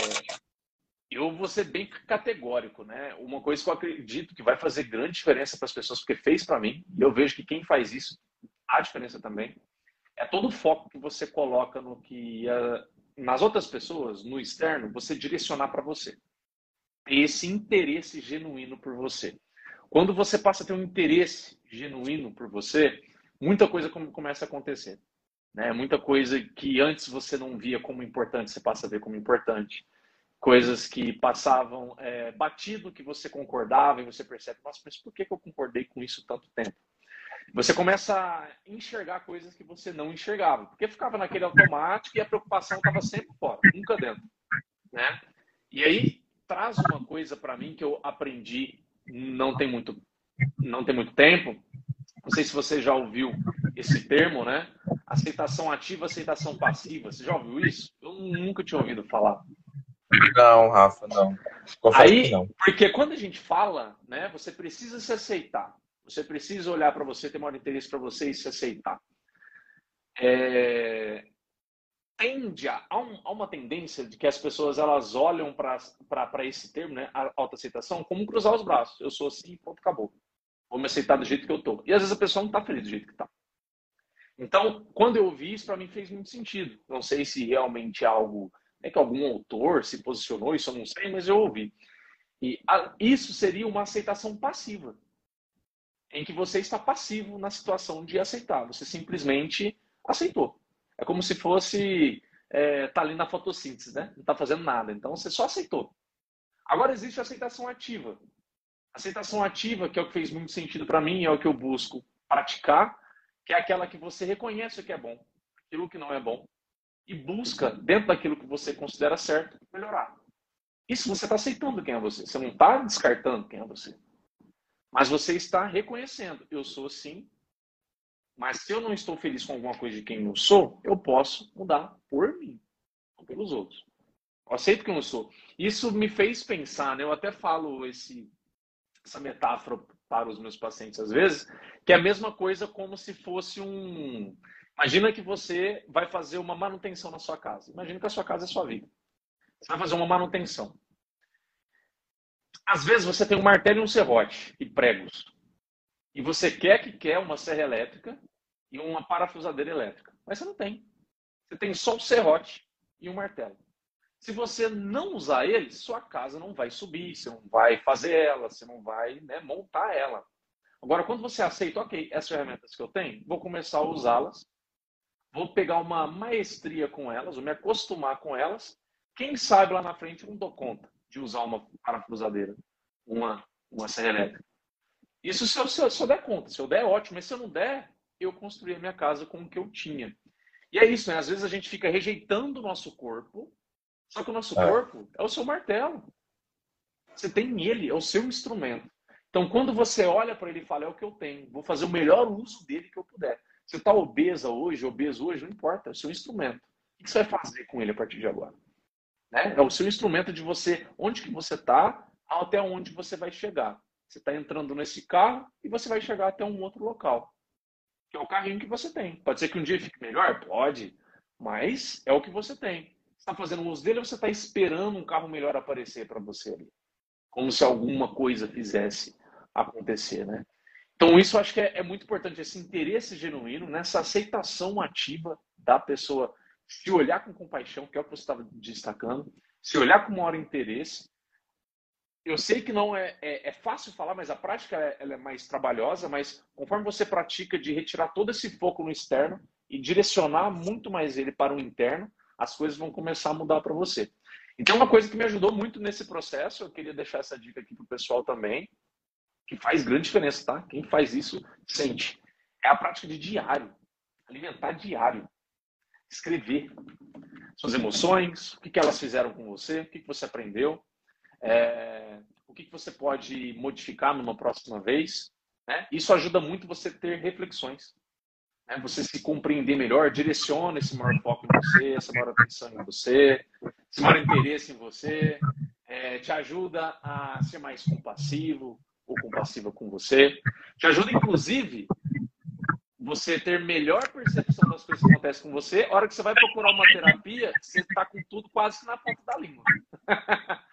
Eu vou ser bem categórico, né? Uma coisa que eu acredito que vai fazer grande diferença para as pessoas, porque fez para mim, e eu vejo que quem faz isso há diferença também, é todo o foco que você coloca no que uh, nas outras pessoas, no externo, você direcionar para você. Esse interesse genuíno por você. Quando você passa a ter um interesse genuíno por você, muita coisa começa a acontecer. Né? Muita coisa que antes você não via como importante, você passa a ver como importante. Coisas que passavam é, batido, que você concordava e você percebe, nossa, mas por que, que eu concordei com isso tanto tempo? Você começa a enxergar coisas que você não enxergava, porque ficava naquele automático e a preocupação estava sempre fora, nunca dentro. Né? E aí traz uma coisa para mim que eu aprendi não tem muito, não tem muito tempo. Não sei se você já ouviu esse termo, né? Aceitação ativa, aceitação passiva. Você já ouviu isso? Eu nunca tinha ouvido falar. Não, Rafa, não. Aí, não. porque quando a gente fala, né, você precisa se aceitar. Você precisa olhar para você, ter maior interesse para você e se aceitar. É, tende a, um, há, uma tendência de que as pessoas elas olham para esse termo, né, a autoaceitação, como cruzar os braços. Eu sou assim, ponto, acabou. Vou me aceitar do jeito que eu tô. E às vezes a pessoa não está feliz do jeito que está. Então, quando eu ouvi isso, para mim fez muito sentido. Não sei se realmente é algo é que algum autor se posicionou, isso eu não sei, mas eu ouvi. E a, isso seria uma aceitação passiva, em que você está passivo na situação de aceitar. Você simplesmente aceitou. É como se fosse é, tá ali na fotossíntese, né? Não está fazendo nada. Então você só aceitou. Agora existe a aceitação ativa. Aceitação ativa, que é o que fez muito sentido para mim, é o que eu busco praticar, que é aquela que você reconhece o que é bom, aquilo que não é bom, e busca, dentro daquilo que você considera certo, melhorar. Isso você está aceitando quem é você. Você não está descartando quem é você. Mas você está reconhecendo. Eu sou assim, mas se eu não estou feliz com alguma coisa de quem eu sou, eu posso mudar por mim, não pelos outros. Eu aceito quem eu sou. Isso me fez pensar, né? Eu até falo esse, essa metáfora para os meus pacientes às vezes, que é a mesma coisa como se fosse um. Imagina que você vai fazer uma manutenção na sua casa. Imagina que a sua casa é sua vida. Você vai fazer uma manutenção. Às vezes você tem um martelo e um serrote e pregos. E você quer que quer uma serra elétrica e uma parafusadeira elétrica. Mas você não tem. Você tem só o serrote e um martelo. Se você não usar eles, sua casa não vai subir, você não vai fazer ela, você não vai né, montar ela. Agora, quando você aceita, ok, essas ferramentas que eu tenho, vou começar a usá-las, vou pegar uma maestria com elas, vou me acostumar com elas. Quem sabe lá na frente eu não dou conta de usar uma parafusadeira, uma, uma serra elétrica. Isso se eu, se, eu, se eu der conta. Se eu der, ótimo. Mas se eu não der, eu construí a minha casa com o que eu tinha. E é isso, né? Às vezes a gente fica rejeitando o nosso corpo, só que o nosso é. corpo é o seu martelo. Você tem ele, é o seu instrumento. Então, quando você olha para ele e fala, é o que eu tenho, vou fazer o melhor uso dele que eu puder. Você está obesa hoje, obeso hoje, não importa, é o seu instrumento. O que você vai fazer com ele a partir de agora? Né? É o seu instrumento de você, onde que você está, até onde você vai chegar. Você está entrando nesse carro e você vai chegar até um outro local que é o carrinho que você tem. Pode ser que um dia fique melhor? Pode, mas é o que você tem. Você está fazendo uso dele ou você está esperando um carro melhor aparecer para você ali? Como se alguma coisa fizesse acontecer, né? Então, isso eu acho que é, é muito importante, esse interesse genuíno, nessa aceitação ativa da pessoa, se olhar com compaixão, que é o que você estava destacando, se olhar com maior interesse. Eu sei que não é, é, é, fácil falar, mas a prática ela é mais trabalhosa, mas conforme você pratica de retirar todo esse foco no externo e direcionar muito mais ele para o interno, as coisas vão começar a mudar para você. Então, uma coisa que me ajudou muito nesse processo, eu queria deixar essa dica aqui para o pessoal também, que faz grande diferença, tá? Quem faz isso sente. É a prática de diário. Alimentar diário. Escrever suas emoções, o que, elas fizeram com você, o que você aprendeu, é, o que, que você pode modificar numa próxima vez. Né? Isso ajuda muito você ter reflexões. Né? Você se compreender melhor, direciona esse maior foco em você, essa maior atenção em você, esse maior interesse em você, é, te ajuda a ser mais compassivo ou compassiva com você. Te ajuda, inclusive, você ter melhor percepção das coisas que acontecem com você. A hora que você vai procurar uma terapia, você está com tudo quase na ponta da língua.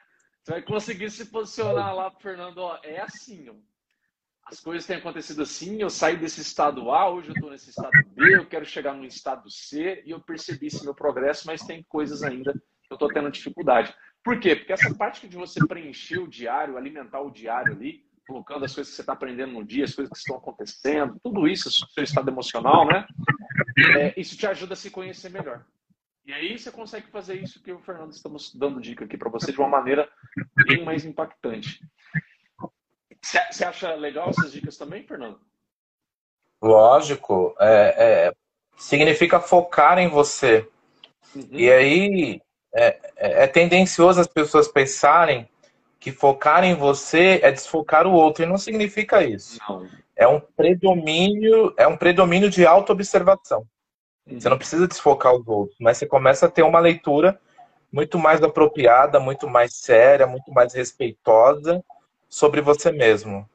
Você vai conseguir se posicionar lá, Fernando, ó, é assim, ó. As coisas têm acontecido assim, eu saí desse estado A, hoje eu estou nesse estado B, eu quero chegar no estado C e eu percebi esse meu progresso, mas tem coisas ainda que eu estou tendo dificuldade. Por quê? Porque essa parte de você preencher o diário, alimentar o diário ali, colocando as coisas que você está aprendendo no dia, as coisas que estão acontecendo, tudo isso, seu estado emocional, né? É, isso te ajuda a se conhecer melhor. E aí você consegue fazer isso que o Fernando estamos dando dica aqui para você de uma maneira bem mais impactante. Você acha legal essas dicas também, Fernando? Lógico. É, é, significa focar em você. Uhum. E aí é, é, é, tendencioso as pessoas pensarem que focar em você é desfocar o outro. E não significa isso. Não. É um predomínio, é um predomínio de autoobservação. Você não precisa desfocar os outros, mas você começa a ter uma leitura muito mais apropriada, muito mais séria, muito mais respeitosa sobre você mesmo.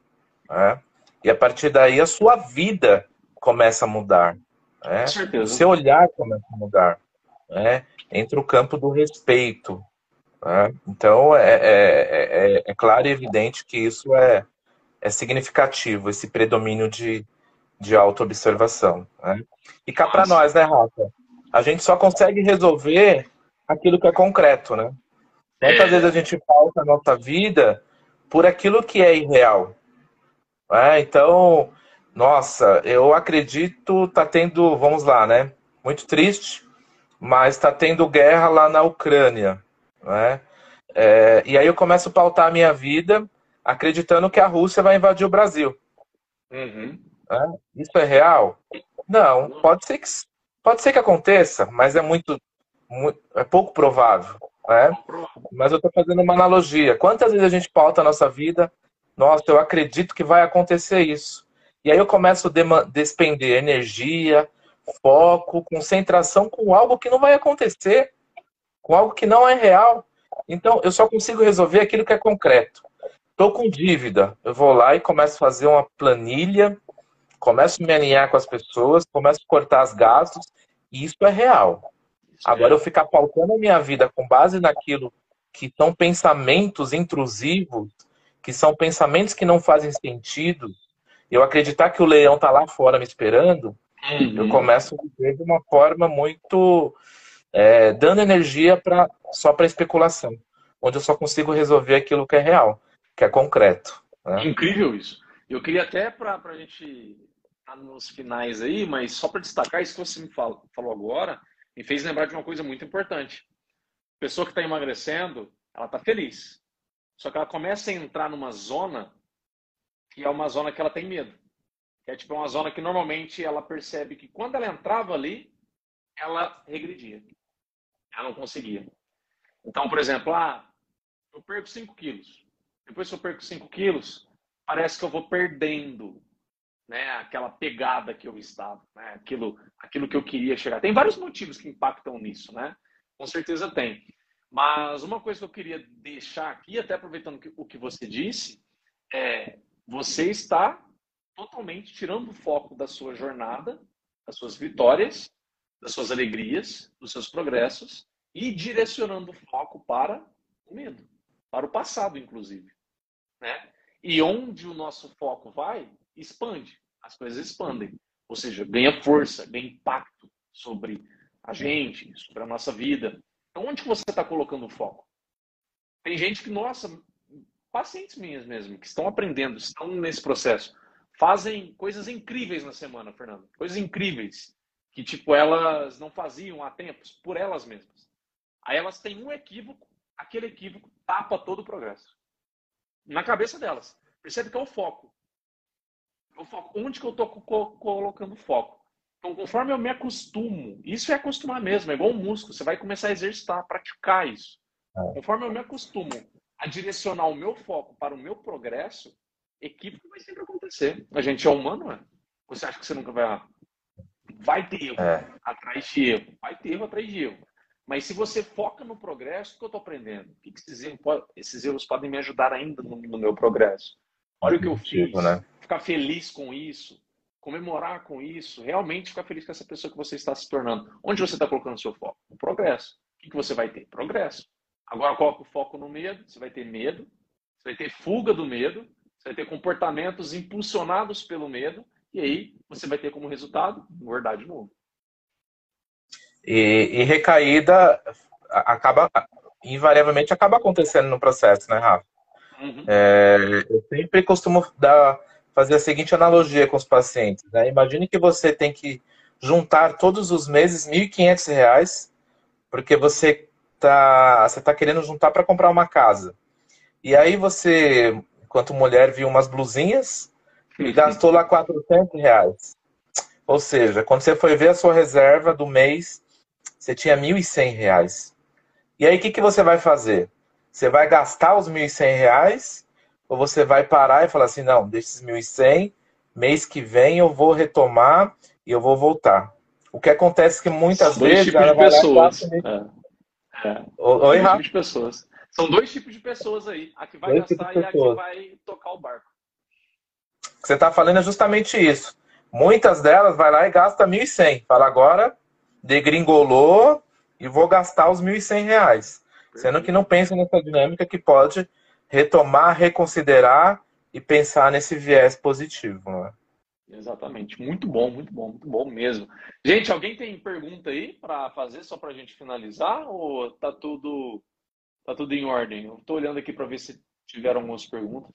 Né? E a partir daí a sua vida começa a mudar. Né? O seu olhar começa a mudar. Né? Entra o campo do respeito. Né? Então é, é, é, é, claro e evidente que isso é, é significativo, esse predomínio de, de autoobservação. Né? E cá para nós, né, Rafa? A gente só consegue resolver aquilo que é concreto, né? Quantas é. vezes a gente pauta a nossa vida por aquilo que é irreal? É, então, nossa, eu acredito tá tendo, vamos lá, né? Muito triste, mas está tendo guerra lá na Ucrânia, né? É, e aí eu começo a pautar a minha vida acreditando que a Rússia vai invadir o Brasil. Uhum. É, isso é real? Não, pode ser que, pode ser que aconteça, mas é muito, muito é pouco provável. Né? Mas eu estou fazendo uma analogia. Quantas vezes a gente pauta a nossa vida? Nossa, eu acredito que vai acontecer isso. E aí eu começo a despender energia, foco, concentração com algo que não vai acontecer, com algo que não é real. Então, eu só consigo resolver aquilo que é concreto. Estou com dívida, eu vou lá e começo a fazer uma planilha começo a me alinhar com as pessoas, começo a cortar os gastos, e isso é real. Agora, eu ficar pautando a minha vida com base naquilo que são pensamentos intrusivos, que são pensamentos que não fazem sentido, eu acreditar que o leão está lá fora me esperando, uhum. eu começo a viver de uma forma muito. É, dando energia pra, só para especulação, onde eu só consigo resolver aquilo que é real, que é concreto. Né? Incrível isso. Eu queria até para a gente nos finais aí, mas só para destacar isso que você me falou, falou agora, me fez lembrar de uma coisa muito importante. A pessoa que está emagrecendo, ela está feliz. Só que ela começa a entrar numa zona que é uma zona que ela tem medo. Que é tipo uma zona que normalmente ela percebe que quando ela entrava ali, ela regredia. Ela não conseguia. Então, por exemplo, ah, eu perco 5 quilos. Depois que eu perco 5 quilos, parece que eu vou perdendo né, aquela pegada que eu estava, né, aquilo, aquilo que eu queria chegar. Tem vários motivos que impactam nisso, né? Com certeza tem. Mas uma coisa que eu queria deixar aqui, até aproveitando o que você disse, é você está totalmente tirando o foco da sua jornada, das suas vitórias, das suas alegrias, dos seus progressos e direcionando o foco para o medo, para o passado, inclusive. Né? E onde o nosso foco vai, expande as coisas expandem. Ou seja, ganha força, ganha impacto sobre a gente, sobre a nossa vida. Então, onde que você está colocando o foco? Tem gente que, nossa, pacientes minhas mesmo, que estão aprendendo, estão nesse processo, fazem coisas incríveis na semana, Fernando. Coisas incríveis. Que, tipo, elas não faziam há tempos, por elas mesmas. Aí elas têm um equívoco, aquele equívoco tapa todo o progresso. Na cabeça delas. Percebe que é o foco. Onde que eu estou colocando foco? Então, conforme eu me acostumo, isso é acostumar mesmo, é igual um músculo, você vai começar a exercitar, a praticar isso. É. Conforme eu me acostumo a direcionar o meu foco para o meu progresso, equipe vai sempre acontecer. A gente é humano, é? Você acha que você nunca vai Vai ter erro é. atrás de erro. Vai ter erro atrás de erro. Mas se você foca no progresso, o que eu estou aprendendo? O que esses erros, podem me ajudar ainda no meu progresso? Olha o que eu fiz. Né? Ficar feliz com isso comemorar com isso, realmente ficar feliz com essa pessoa que você está se tornando. Onde você está colocando seu foco? No progresso. O que você vai ter? Progresso. Agora coloca o foco no medo, você vai ter medo, você vai ter fuga do medo, você vai ter comportamentos impulsionados pelo medo, e aí você vai ter como resultado engordar de novo. E, e recaída acaba invariavelmente acaba acontecendo no processo, né, Rafa? Uhum. É, eu sempre costumo dar fazer a seguinte analogia com os pacientes. Né? Imagine que você tem que juntar todos os meses R$ 1.500, porque você está você tá querendo juntar para comprar uma casa. E aí você, enquanto mulher, viu umas blusinhas e gastou lá 400 reais. Ou seja, quando você foi ver a sua reserva do mês, você tinha 1.100 reais. E aí o que, que você vai fazer? Você vai gastar os 1.100 reais ou você vai parar e falar assim, não, desses 1.100, mês que vem eu vou retomar e eu vou voltar. O que acontece é que muitas São vezes... Dois tipos de pessoas. É. É. Oi, dois tipos de pessoas. São dois tipos de pessoas aí. A que vai dois gastar e a que vai tocar o barco. O que você está falando é justamente isso. Muitas delas vai lá e gasta 1.100. Fala, agora degringolou e vou gastar os 1.100 reais. Sendo que não pensa nessa dinâmica que pode retomar, reconsiderar e pensar nesse viés positivo. Né? Exatamente. Muito bom, muito bom, muito bom mesmo. Gente, alguém tem pergunta aí para fazer só para a gente finalizar ou tá tudo tá tudo em ordem? Eu estou olhando aqui para ver se tiveram algumas perguntas.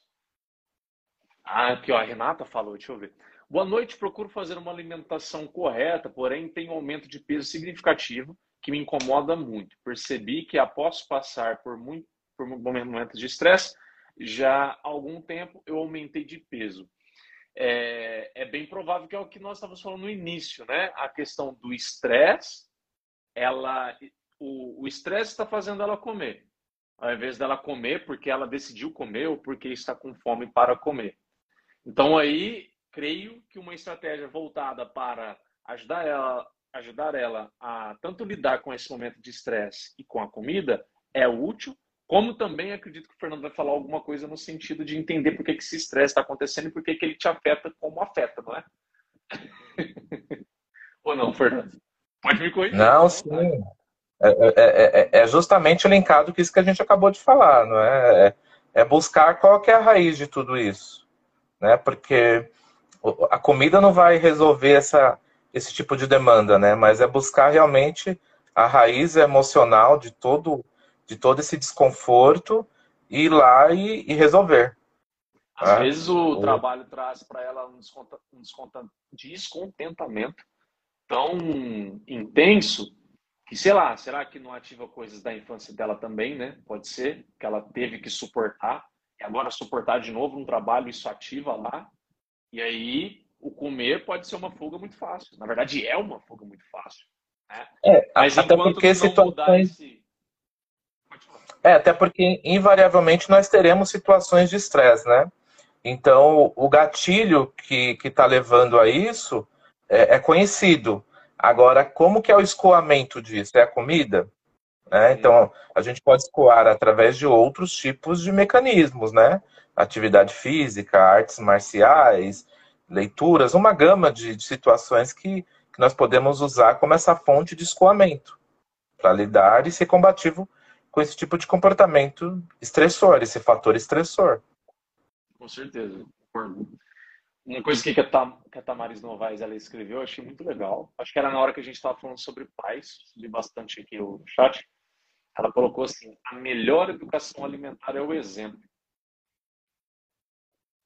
Ah, aqui ó, a Renata falou, deixa eu ver. Boa noite, procuro fazer uma alimentação correta, porém tenho um aumento de peso significativo que me incomoda muito. Percebi que após passar por muito por momentos de estresse, já há algum tempo eu aumentei de peso. É, é, bem provável que é o que nós estávamos falando no início, né? A questão do estresse, ela, o estresse está fazendo ela comer, ao invés dela comer porque ela decidiu comer ou porque está com fome para comer. Então aí, creio que uma estratégia voltada para ajudar ela, ajudar ela a tanto lidar com esse momento de estresse e com a comida é útil, como também acredito que o Fernando vai falar alguma coisa no sentido de entender por que, que esse estresse está acontecendo e por que, que ele te afeta como afeta, não é? Ou não, Fernando? Pode me corrigir. Não, sim. É, é, é, é, justamente linkado com isso que a gente acabou de falar, não é? É buscar qual que é a raiz de tudo isso, né? Porque a comida não vai resolver essa, esse tipo de demanda, né? Mas é buscar realmente a raiz emocional de todo de todo esse desconforto, ir lá e, e resolver. Às tá? vezes o, o trabalho traz para ela um, um descontentamento tão intenso que, sei lá, será que não ativa coisas da infância dela também, né? Pode ser que ela teve que suportar e agora suportar de novo um trabalho, isso ativa lá. E aí o comer pode ser uma fuga muito fácil. Na verdade, é uma fuga muito fácil. Né? É, Mas até porque situações... Esse é, até porque invariavelmente nós teremos situações de estresse, né? Então, o gatilho que está levando a isso é, é, conhecido. Agora, como que é o escoamento disso? É a comida? Né? Então, a gente pode escoar através de outros tipos de mecanismos, né? Atividade física, artes marciais, leituras, uma gama de, de situações que, que nós podemos usar como essa fonte de escoamento para lidar e ser combativo com esse tipo de comportamento estressor, esse fator estressor. Com certeza, Uma coisa que a, Tamaris Novaes ela escreveu, eu achei muito legal. Acho que era na hora que a gente estava falando sobre pais, li bastante aqui o chat. Ela colocou assim: a melhor educação alimentar é o exemplo.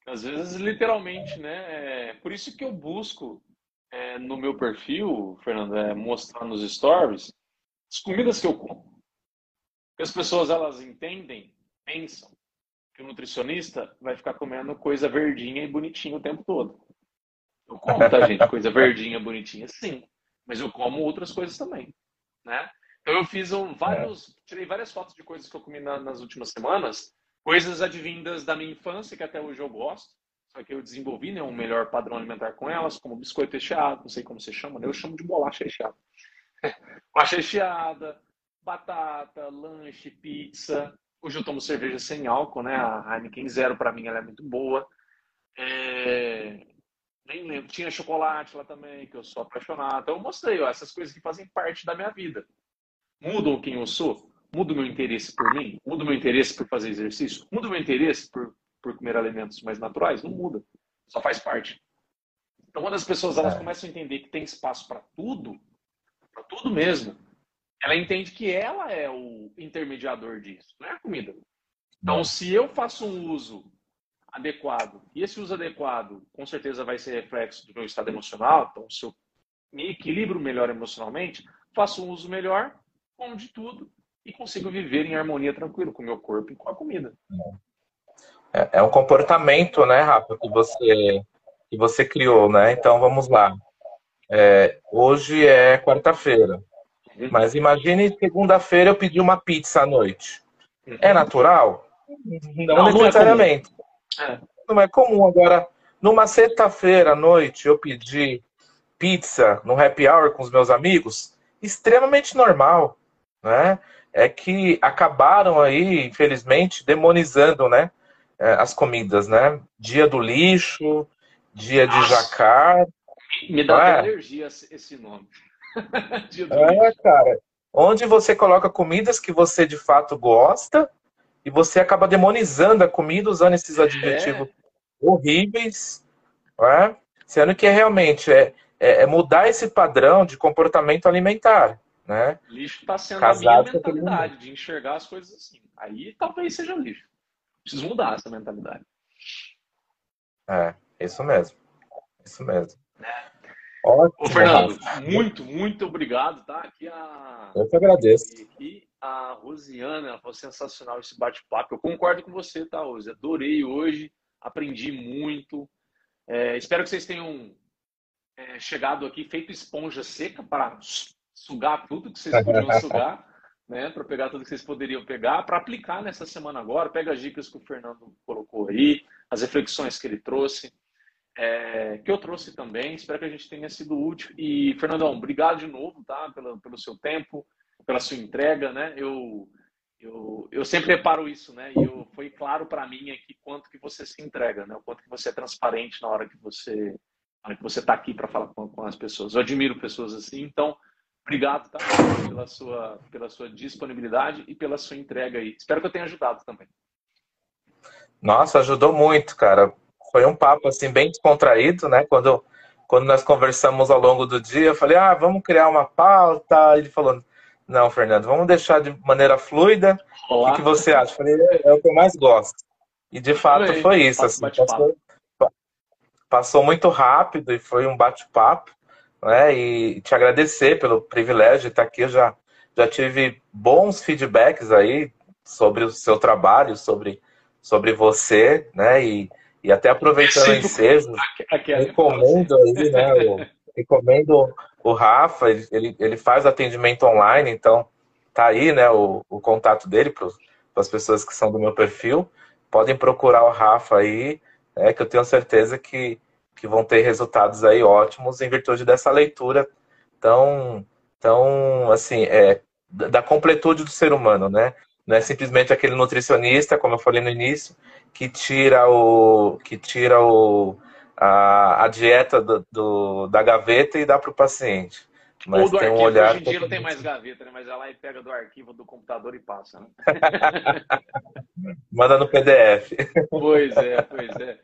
Às vezes, literalmente, né? É por isso que eu busco é, no meu perfil, Fernando, é mostrar nos stories as comidas que eu como. Porque as pessoas elas entendem, pensam que o nutricionista vai ficar comendo coisa verdinha e bonitinha o tempo todo. Eu como, tá, gente? Coisa verdinha, bonitinha, sim. Mas eu como outras coisas também, né? Então eu fiz um, vários, tirei várias fotos de coisas que eu comi na, nas últimas semanas, coisas advindas da minha infância que até hoje eu gosto, só que eu desenvolvi né, um melhor padrão alimentar com elas, como biscoito recheado, não sei como você chama, né? eu chamo de bolacha recheada. bolacha recheada, batata, lanche, pizza. Hoje eu tomo cerveja sem álcool, né? A Heineken Zero para mim ela é muito boa. É... Nem lembro. Tinha chocolate lá também, que eu sou apaixonado. Então eu mostrei ó, essas coisas que fazem parte da minha vida. Mudam quem eu sou? Muda o meu interesse por mim? Muda o meu interesse por fazer exercício? Muda o meu interesse por por comer alimentos mais naturais? Não muda. Só faz parte. Então, quando as pessoas elas é. começam a entender que tem espaço para tudo, para tudo mesmo, ela entende que ela é o intermediador disso, não é a comida. Então, se eu faço um uso adequado, e esse uso adequado com certeza vai ser reflexo do meu estado emocional, então se eu me equilibro melhor emocionalmente, faço um uso melhor, como de tudo, e consigo viver em harmonia tranquilo com o meu corpo e com a comida. É. É, é um comportamento, né, Rafa, que você, que você criou, né? Então vamos lá. É, hoje é quarta-feira, mas imagine segunda-feira eu pedir uma pizza à noite. É natural? Não, não necessariamente. Não é, não é comum. Agora, numa sexta-feira à noite eu pedir pizza no happy hour com os meus amigos, extremamente normal, né? É que acabaram aí, infelizmente, demonizando, né? é, as comidas, né? Dia do lixo, dia de jacar. Me dá é? alergia esse nome. é, cara. Onde você coloca comidas que você de fato gosta e você acaba demonizando a comida usando esses é. adjetivos é. horríveis, é? sendo que é realmente é, é, mudar esse padrão de comportamento alimentar. Né? Lixo está sendo Casado a minha mentalidade de enxergar as coisas assim. Aí talvez seja lixo. Preciso mudar essa mentalidade. É, isso mesmo. Isso mesmo. É. Ótimo, Ô, Fernando, muito, muito obrigado, tá? Aqui a... Eu que agradeço. Aqui a Rosiana, ela falou sensacional esse bate-papo. Eu concordo com você, tá, Rose? Adorei hoje, aprendi muito. É, espero que vocês tenham é, chegado aqui, feito esponja seca para sugar tudo que vocês podiam sugar né, para pegar tudo que vocês poderiam pegar, para aplicar nessa semana agora. Pega as dicas que o Fernando colocou aí, as reflexões que ele trouxe, é, que eu trouxe também. Espero que a gente tenha sido útil. E, Fernandão, obrigado de novo tá, pelo, pelo seu tempo, pela sua entrega. Né? Eu, eu, eu sempre reparo isso, né? E eu, foi claro para mim aqui quanto que você se entrega, né? O quanto que você é transparente na hora que você na hora que você está aqui para falar com, com as pessoas. Eu admiro pessoas assim, então Obrigado, tá? Pela sua, pela sua disponibilidade e pela sua entrega aí. Espero que eu tenha ajudado também. Nossa, ajudou muito, cara. Foi um papo assim bem descontraído, né? Quando, quando nós conversamos ao longo do dia, eu falei, ah, vamos criar uma pauta. Ele falou, não, Fernando, vamos deixar de maneira fluida. Olá. O que, você acha? Eu falei, é, é o que eu mais gosto. E de fato foi isso. Assim, passou, passou muito rápido e foi um bate-papo né? E te agradecer pelo privilégio de estar aqui. Eu já, já tive bons feedbacks aí sobre o seu trabalho, sobre, sobre você, né? E, e até aproveitando o ensejo, recomendo aí, né? O, recomendo o Rafa, ele, ele faz atendimento online, então tá aí, né? O, o contato dele para as pessoas que são do meu perfil. Podem procurar o Rafa aí, né, que eu tenho certeza que que vão ter resultados aí ótimos em virtude dessa leitura tão, tão assim, é, da completude do ser humano, né? Não é simplesmente aquele nutricionista, como eu falei no início, que tira o que tira o, a, a dieta do, do, da gaveta e dá para o paciente. Mas Ou do tem arquivo, um olhar hoje em dia não tem mais gaveta, né? Mas ela aí pega do arquivo do computador e passa, né? Manda no PDF. Pois é, pois é.